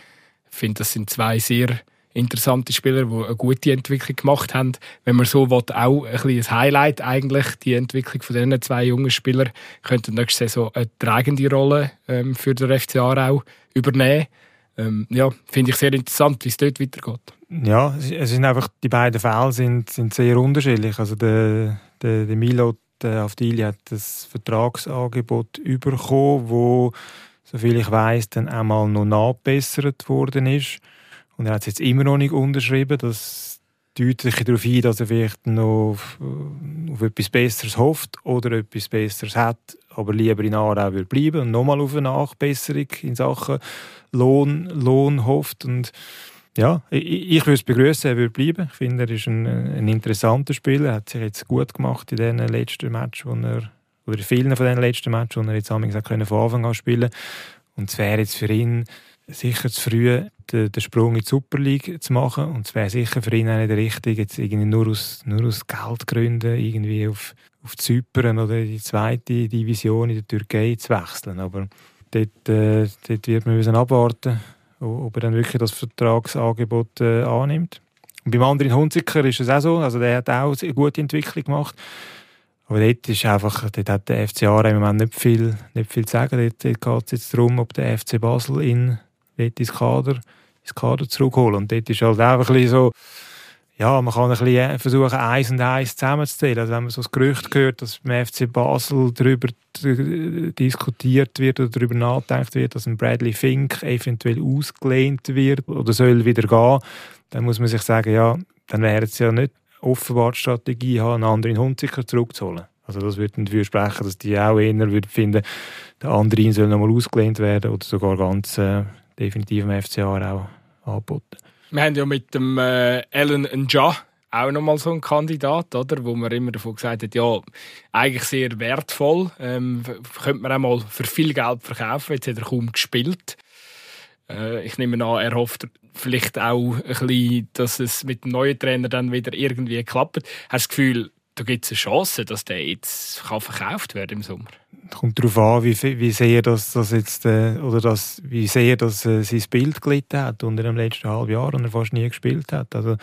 Ich finde, das sind zwei sehr interessante Spieler, die eine gute Entwicklung gemacht haben. Wenn man so will, auch ein, ein Highlight eigentlich, die Entwicklung von diesen zwei jungen Spielern, könnte nächste Saison eine tragende Rolle ähm, für den FC Aarau übernehmen. Ähm, ja, finde ich sehr interessant, wie es dort weitergeht. Ja, es sind einfach, die beiden Fälle sind, sind sehr unterschiedlich. Also der, der, der Milo der Avdili hat das Vertragsangebot bekommen, wo soviel ich weiß, dann einmal noch nachgebessert worden ist. Und er hat es jetzt immer noch nicht unterschrieben. Das deutet sich darauf ein, dass er vielleicht noch auf, auf etwas Besseres hofft oder etwas Besseres hat, aber lieber in Aarau will bleiben und nochmal auf eine Nachbesserung in Sachen Lohn, Lohn hofft. Und ja, ich, ich würde es begrüßen, er würde bleiben. Ich finde, er ist ein, ein interessanter Spieler. Er hat sich jetzt gut gemacht in den letzten Match, wo er oder in vielen von den letzten Matches, wo er jetzt von Anfang an spielen Und es wäre jetzt für ihn sicher zu früh, den, den Sprung in die Super League zu machen. Und es wäre sicher für ihn auch nicht richtig, jetzt irgendwie nur aus, nur aus Geldgründen irgendwie auf, auf Zypern oder die zweite Division in der Türkei zu wechseln. Aber dort, äh, dort wird man müssen abwarten ob er dann wirklich das Vertragsangebot äh, annimmt. Und beim anderen Hunziker ist es auch so, also der hat auch eine gute Entwicklung gemacht. Aber dort ist einfach, dort hat der FCA im Moment nicht viel, nicht viel zu sagen. Dort, dort geht es jetzt darum, ob der FC Basel in ins Kader, ins Kader zurückholen. Und dort ist halt einfach ein so, ja, man kann ein bisschen versuchen, eins und eins zusammenzuzählen. Also wenn man so das Gerücht hört, dass beim FC Basel darüber diskutiert wird oder darüber nachgedacht wird, dass ein Bradley Fink eventuell ausgelehnt wird oder soll wieder gehen, dann muss man sich sagen, ja, dann wäre es ja nicht offenbar die Strategie haben, einen anderen Hunziker zurückzuholen. Also das würde dafür sprechen, dass die auch eher würden finden, der andere soll nochmal ausgelehnt werden oder sogar ganz äh, definitiv im FCA auch angeboten. Wir haben ja mit dem äh, Alan Nja auch nochmal so einen Kandidat, oder? wo man immer davon gesagt hat, ja, eigentlich sehr wertvoll, ähm, könnte man auch mal für viel Geld verkaufen, jetzt hat er kaum gespielt. Äh, ich nehme an, er hofft vielleicht auch ein bisschen, dass es mit dem neuen Trainer dann wieder irgendwie klappt. Hast du das Gefühl, da gibt es eine Chance, dass der jetzt kann verkauft werden im Sommer? kommt darauf an, wie, wie sehr das, das jetzt, äh, oder das, wie sehr das äh, sein Bild gelitten hat unter dem letzten halben Jahr und er fast nie gespielt hat. Also,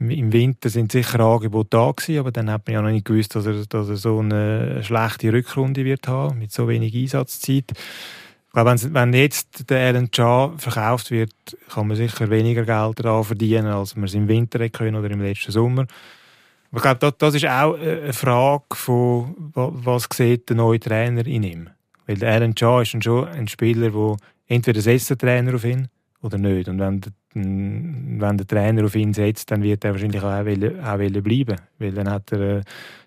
im Winter sind sicher Angebote da gewesen, aber dann hat man ja noch nicht gewusst, dass er, dass er so eine schlechte Rückrunde wird haben, mit so wenig Einsatzzeit. Ich glaube, wenn, jetzt der Alan Cha verkauft wird, kann man sicher weniger Geld daran verdienen, als man es im Winter können oder im letzten Sommer. Aber ich glaube, das, das ist auch eine Frage von, was sieht der neue Trainer in ihm. Weil der Alan Cha ist schon ein Spieler, der entweder setzt der Trainer auf ihn oder nicht. Und wenn der, wenn der Trainer auf ihn setzt, dann wird er wahrscheinlich auch, auch, auch bleiben. Weil dann hat, er,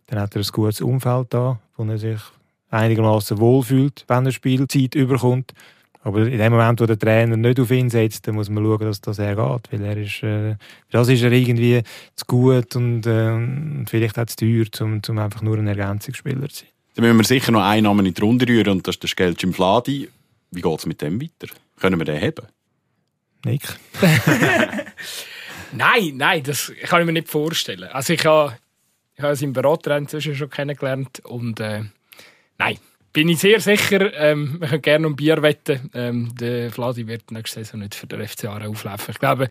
dann hat er ein gutes Umfeld da, wo er sich einigermaßen wohlfühlt, wenn er Spielzeit überkommt. Aber in dem Moment, wo der Trainer nicht auf ihn setzt, dann muss man schauen, dass das er geht. Weil er ist, äh, das ist er irgendwie zu gut und, äh, vielleicht auch zu teuer, um, um einfach nur ein Ergänzungsspieler zu sein. Dann müssen wir sicher noch einen Namen in die Runde rühren und das ist der Skelcim Fladi. Wie geht es mit dem weiter? Können wir den haben? Nick? nein, nein, das kann ich mir nicht vorstellen. Also ich habe, ich habe seinen Berater inzwischen schon kennengelernt und äh, nein, bin ich sehr sicher, ähm, wir können gerne um Bier wetten. Ähm, der Vladi wird nächste Saison nicht für den FCA auflaufen. Ich glaube,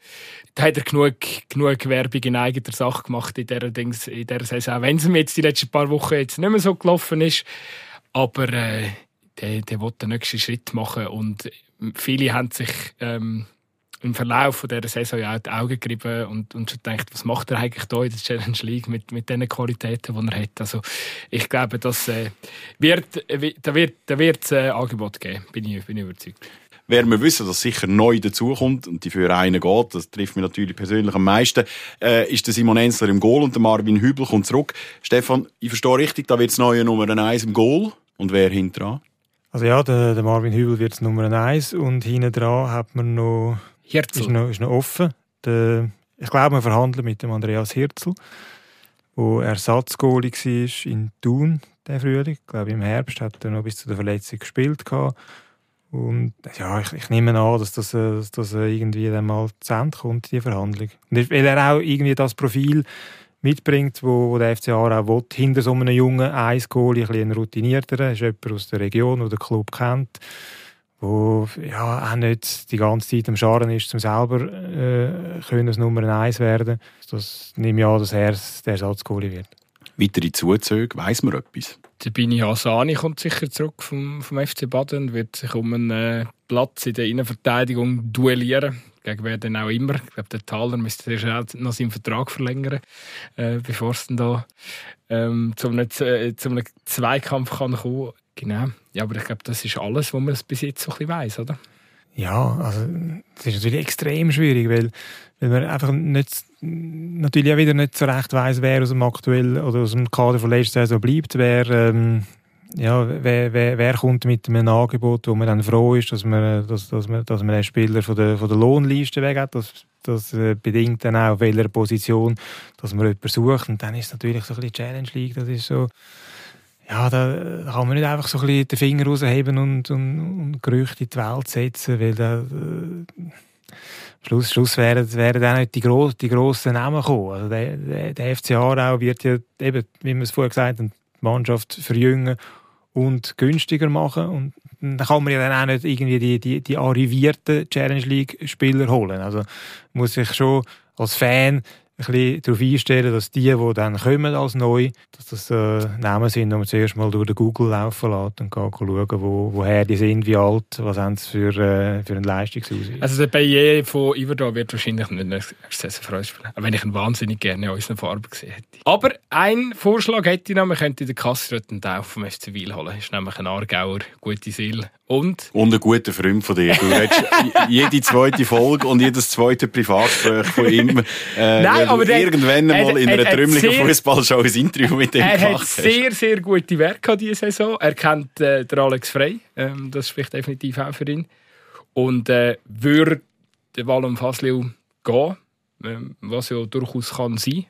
da hat er genug, genug Werbung in eigener Sache gemacht in dieser, Dings, in dieser Saison. Wenn es mir jetzt die letzten paar Wochen jetzt nicht mehr so gelaufen ist. Aber äh, der, der will den nächsten Schritt machen und viele haben sich ähm, im Verlauf von dieser Saison ja auch die Augen gerieben und, und schon gedacht, was macht er eigentlich da in der Challenge League mit, mit den Qualitäten, die er hat. Also ich glaube, das, äh, wird, äh, da wird da wird äh, Angebot geben, bin ich, bin ich überzeugt. Wer wir wissen, dass sicher neu dazukommt und die für einen geht, das trifft mich natürlich persönlich am meisten, äh, ist der Simon Ensler im Goal und der Marvin Hübel kommt zurück. Stefan, ich verstehe richtig, da wird es neue Nummer 1 im Goal. Und wer hinter Also ja, der, der Marvin Hübel wird Nummer 1 und hinten dran hat man noch Hirzel. Ist noch, ist noch offen. Der, ich glaube, wir verhandeln mit dem Andreas Hirzel, der Ersatzgoalie war in Thun, der Frühling. Ich glaube, im Herbst hat er noch bis zu der Verletzung gespielt. Und ja, ich, ich nehme an, dass das, äh, dass das irgendwie dann mal zu Ende kommt, die Verhandlung. Und weil er auch irgendwie das Profil mitbringt, wo, wo der FCA auch will, hinter so einem jungen Eisgoalie, ein bisschen routinierter, ist jemand aus der Region, der den Club kennt wo ja auch nicht die ganze Zeit am Scharen ist, um selber äh, können als Nummer eins werden. Das nehme ich an, dass er der Ersatzgoalie wird. Weitere Zuzüge, weiss man etwas? Der Bini Hassani kommt sicher zurück vom, vom FC Baden und wird sich um einen äh, Platz in der Innenverteidigung duellieren. Gegen wer denn auch immer. Ich glaube, der Thaler müsste noch seinen Vertrag verlängern, äh, bevor es dann da ähm, zum, äh, zum Zweikampf kann kommen Genau. Ja, aber ich glaube, das ist alles, was man bis jetzt so ein bisschen weiss, oder? Ja, also das ist natürlich extrem schwierig, weil, weil man einfach nicht, natürlich auch wieder nicht so recht weiss, wer aus dem aktuellen oder aus dem Kader von letzter Saison bleibt, wer, ähm, ja, wer, wer, wer kommt mit einem Angebot, wo man dann froh ist, dass man, dass, dass man, dass man einen Spieler von der, von der Lohnliste weg hat. Das, das äh, bedingt dann auch, auf welcher Position, dass man jemanden sucht. Und dann ist es natürlich so ein bisschen Challenge League, das ist so, ja, da kann man nicht einfach so ein bisschen den Finger rausheben und, und, und Gerüchte in die Welt setzen, weil da, äh, Schluss, Schluss werden, werden auch nicht die, gross, die grossen Namen kommen. Also der, der, der FC Aarau wird ja eben, wie wir es vorher gesagt haben, Mannschaft verjüngen und günstiger machen und dann kann man ja dann auch nicht irgendwie die, die, die arrivierten Challenge League Spieler holen. Also muss ich schon als Fan bisschen darauf einstellen, dass die, die dann kommen als neu, dass das äh, Namen sind, die man zuerst mal durch den Google laufen lässt und kann schauen, wo, woher die sind, wie alt, was haben sie für, äh, für einen Leistungsausweis. Also der Bayer von Iverdor wird wahrscheinlich nicht für uns spielen, wenn ich ihn wahnsinnig gerne in unseren Farben gesehen hätte. Aber ein Vorschlag hätte ich noch, man könnte den Kassröt einen Taufe vom FC Wiel holen. Das ist nämlich ein Aargauer, gute Seele. Und? Und ein guter Freund von dir. Du hättest jede zweite Folge und jedes zweite Privatgespräch von ihm äh, Nein, aber der, irgendwann er, mal in einer trümmeligen Fußballshow ein Interview mit ihm Er hat sehr, sehr gute Werke diese Saison. Er kennt äh, der Alex Frey. Ähm, das spricht definitiv auch für ihn. Und äh, würde der Wallon Fasliu gehen, ähm, was ja durchaus kann sein,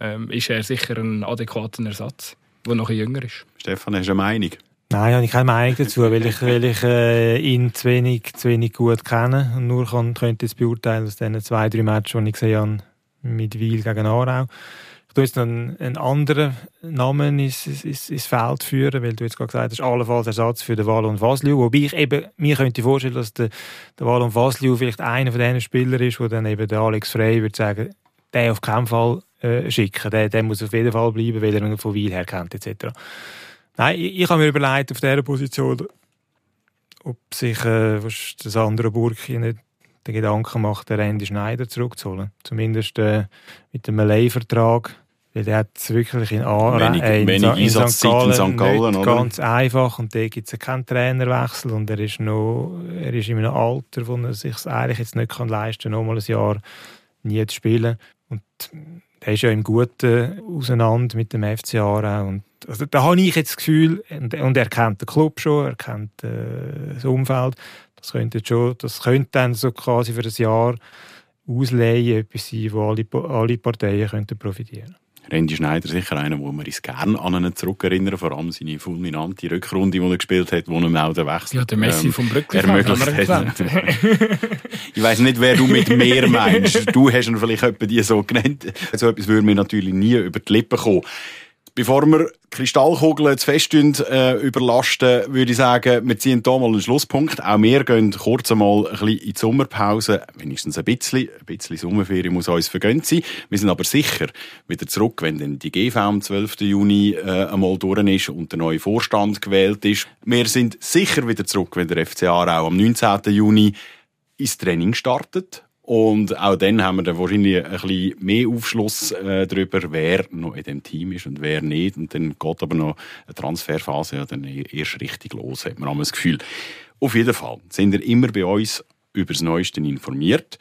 ähm, ist er sicher ein adäquater Ersatz, der noch ein jünger ist. Stefan, hast du eine Meinung? Nein, habe ich keine Meinung dazu, weil ich, weil ich äh, ihn zu wenig, zu wenig gut kenne und nur kann, könnte jetzt beurteilen aus diesen zwei, drei Matches, die ich gesehen habe mit Wiel gegen Aarau. Ich tue jetzt einen, einen anderen Namen ins, ins, ins Feld führen, weil du jetzt gerade gesagt hast, allenfalls Ersatz für den Wallon Vasliu. Wobei ich eben, mir könnte vorstellen, dass der, der Wallon Vasliu vielleicht einer von diesen Spielern ist, wo dann eben der Alex Frey würde sagen, der auf keinen Fall äh, schicken, der, der muss auf jeden Fall bleiben, weil er ihn von Wiel her kennt, etc. Nein, ich, ich habe mir überlegt, auf dieser Position, ob sich äh, das andere Burki nicht den Gedanken macht, den Randy Schneider zurückzuholen. Zumindest äh, mit dem Leihvertrag. Weil der hat es wirklich in, A wenig, äh, in, wenig in, St. Gallen, in St. Gallen nicht ganz einfach und da gibt es keinen Trainerwechsel und er ist, noch, er ist in einem Alter, wo er sich eigentlich jetzt nicht kann leisten kann, nochmal ein Jahr nie zu spielen. Und der ist ja im Guten auseinander mit dem FC Aarau und also da habe ich jetzt das Gefühl, und, und er kennt den Club schon, er kennt äh, das Umfeld, das könnte, schon, das könnte dann so quasi für ein Jahr ausleihen, etwas sein, wo alle, alle Parteien könnten profitieren Randy Schneider sicher einer, wo man uns gerne an ihn zurückerinnern, vor allem seine fulminante Rückrunde, die er gespielt hat, wo er auch den Wechsel ja, der Messi ähm, vom Brückli ermöglicht hat. ich weiss nicht, wer du mit mehr meinst. Du hast ihn vielleicht etwa die so genannt. So etwas würde mir natürlich nie über die Lippen kommen. Bevor wir Kristallkugeln zu fest äh, überlasten, würde ich sagen, wir ziehen hier mal einen Schlusspunkt. Auch wir gehen kurz einmal ein in die Sommerpause. Wenigstens ein bisschen. Ein bisschen Sommerferien muss uns vergönnt sein. Wir sind aber sicher wieder zurück, wenn dann die GV am 12. Juni äh, einmal durch ist und der neue Vorstand gewählt ist. Wir sind sicher wieder zurück, wenn der FCA auch am 19. Juni ins Training startet und auch dann haben wir dann wahrscheinlich ein bisschen mehr Aufschluss äh, darüber, wer noch in dem Team ist und wer nicht. Und dann geht aber noch eine Transferphase ja dann erst richtig los, hat man das Gefühl. Auf jeden Fall sind ihr immer bei uns über das Neueste informiert.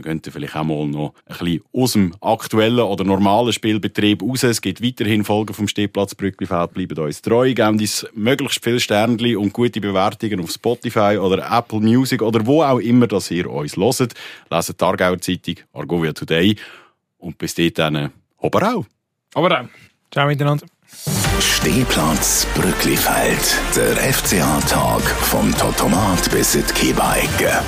Wir könnten vielleicht auch mal noch ein bisschen aus dem aktuellen oder normalen Spielbetrieb raus. Es gibt weiterhin Folgen vom Stehplatz Brücklifeld. Bleibt uns treu, geben uns möglichst viele Sternchen und gute Bewertungen auf Spotify oder Apple Music oder wo auch immer, dass ihr uns hört. Leset die Aargauer Zeitung, Argovia Today. Und bis dahin, Oberau. Oberau. Ciao miteinander. Stehplatz Brücklifeld. Der FCA-Tag vom Totomat bis in die Kiebeigge.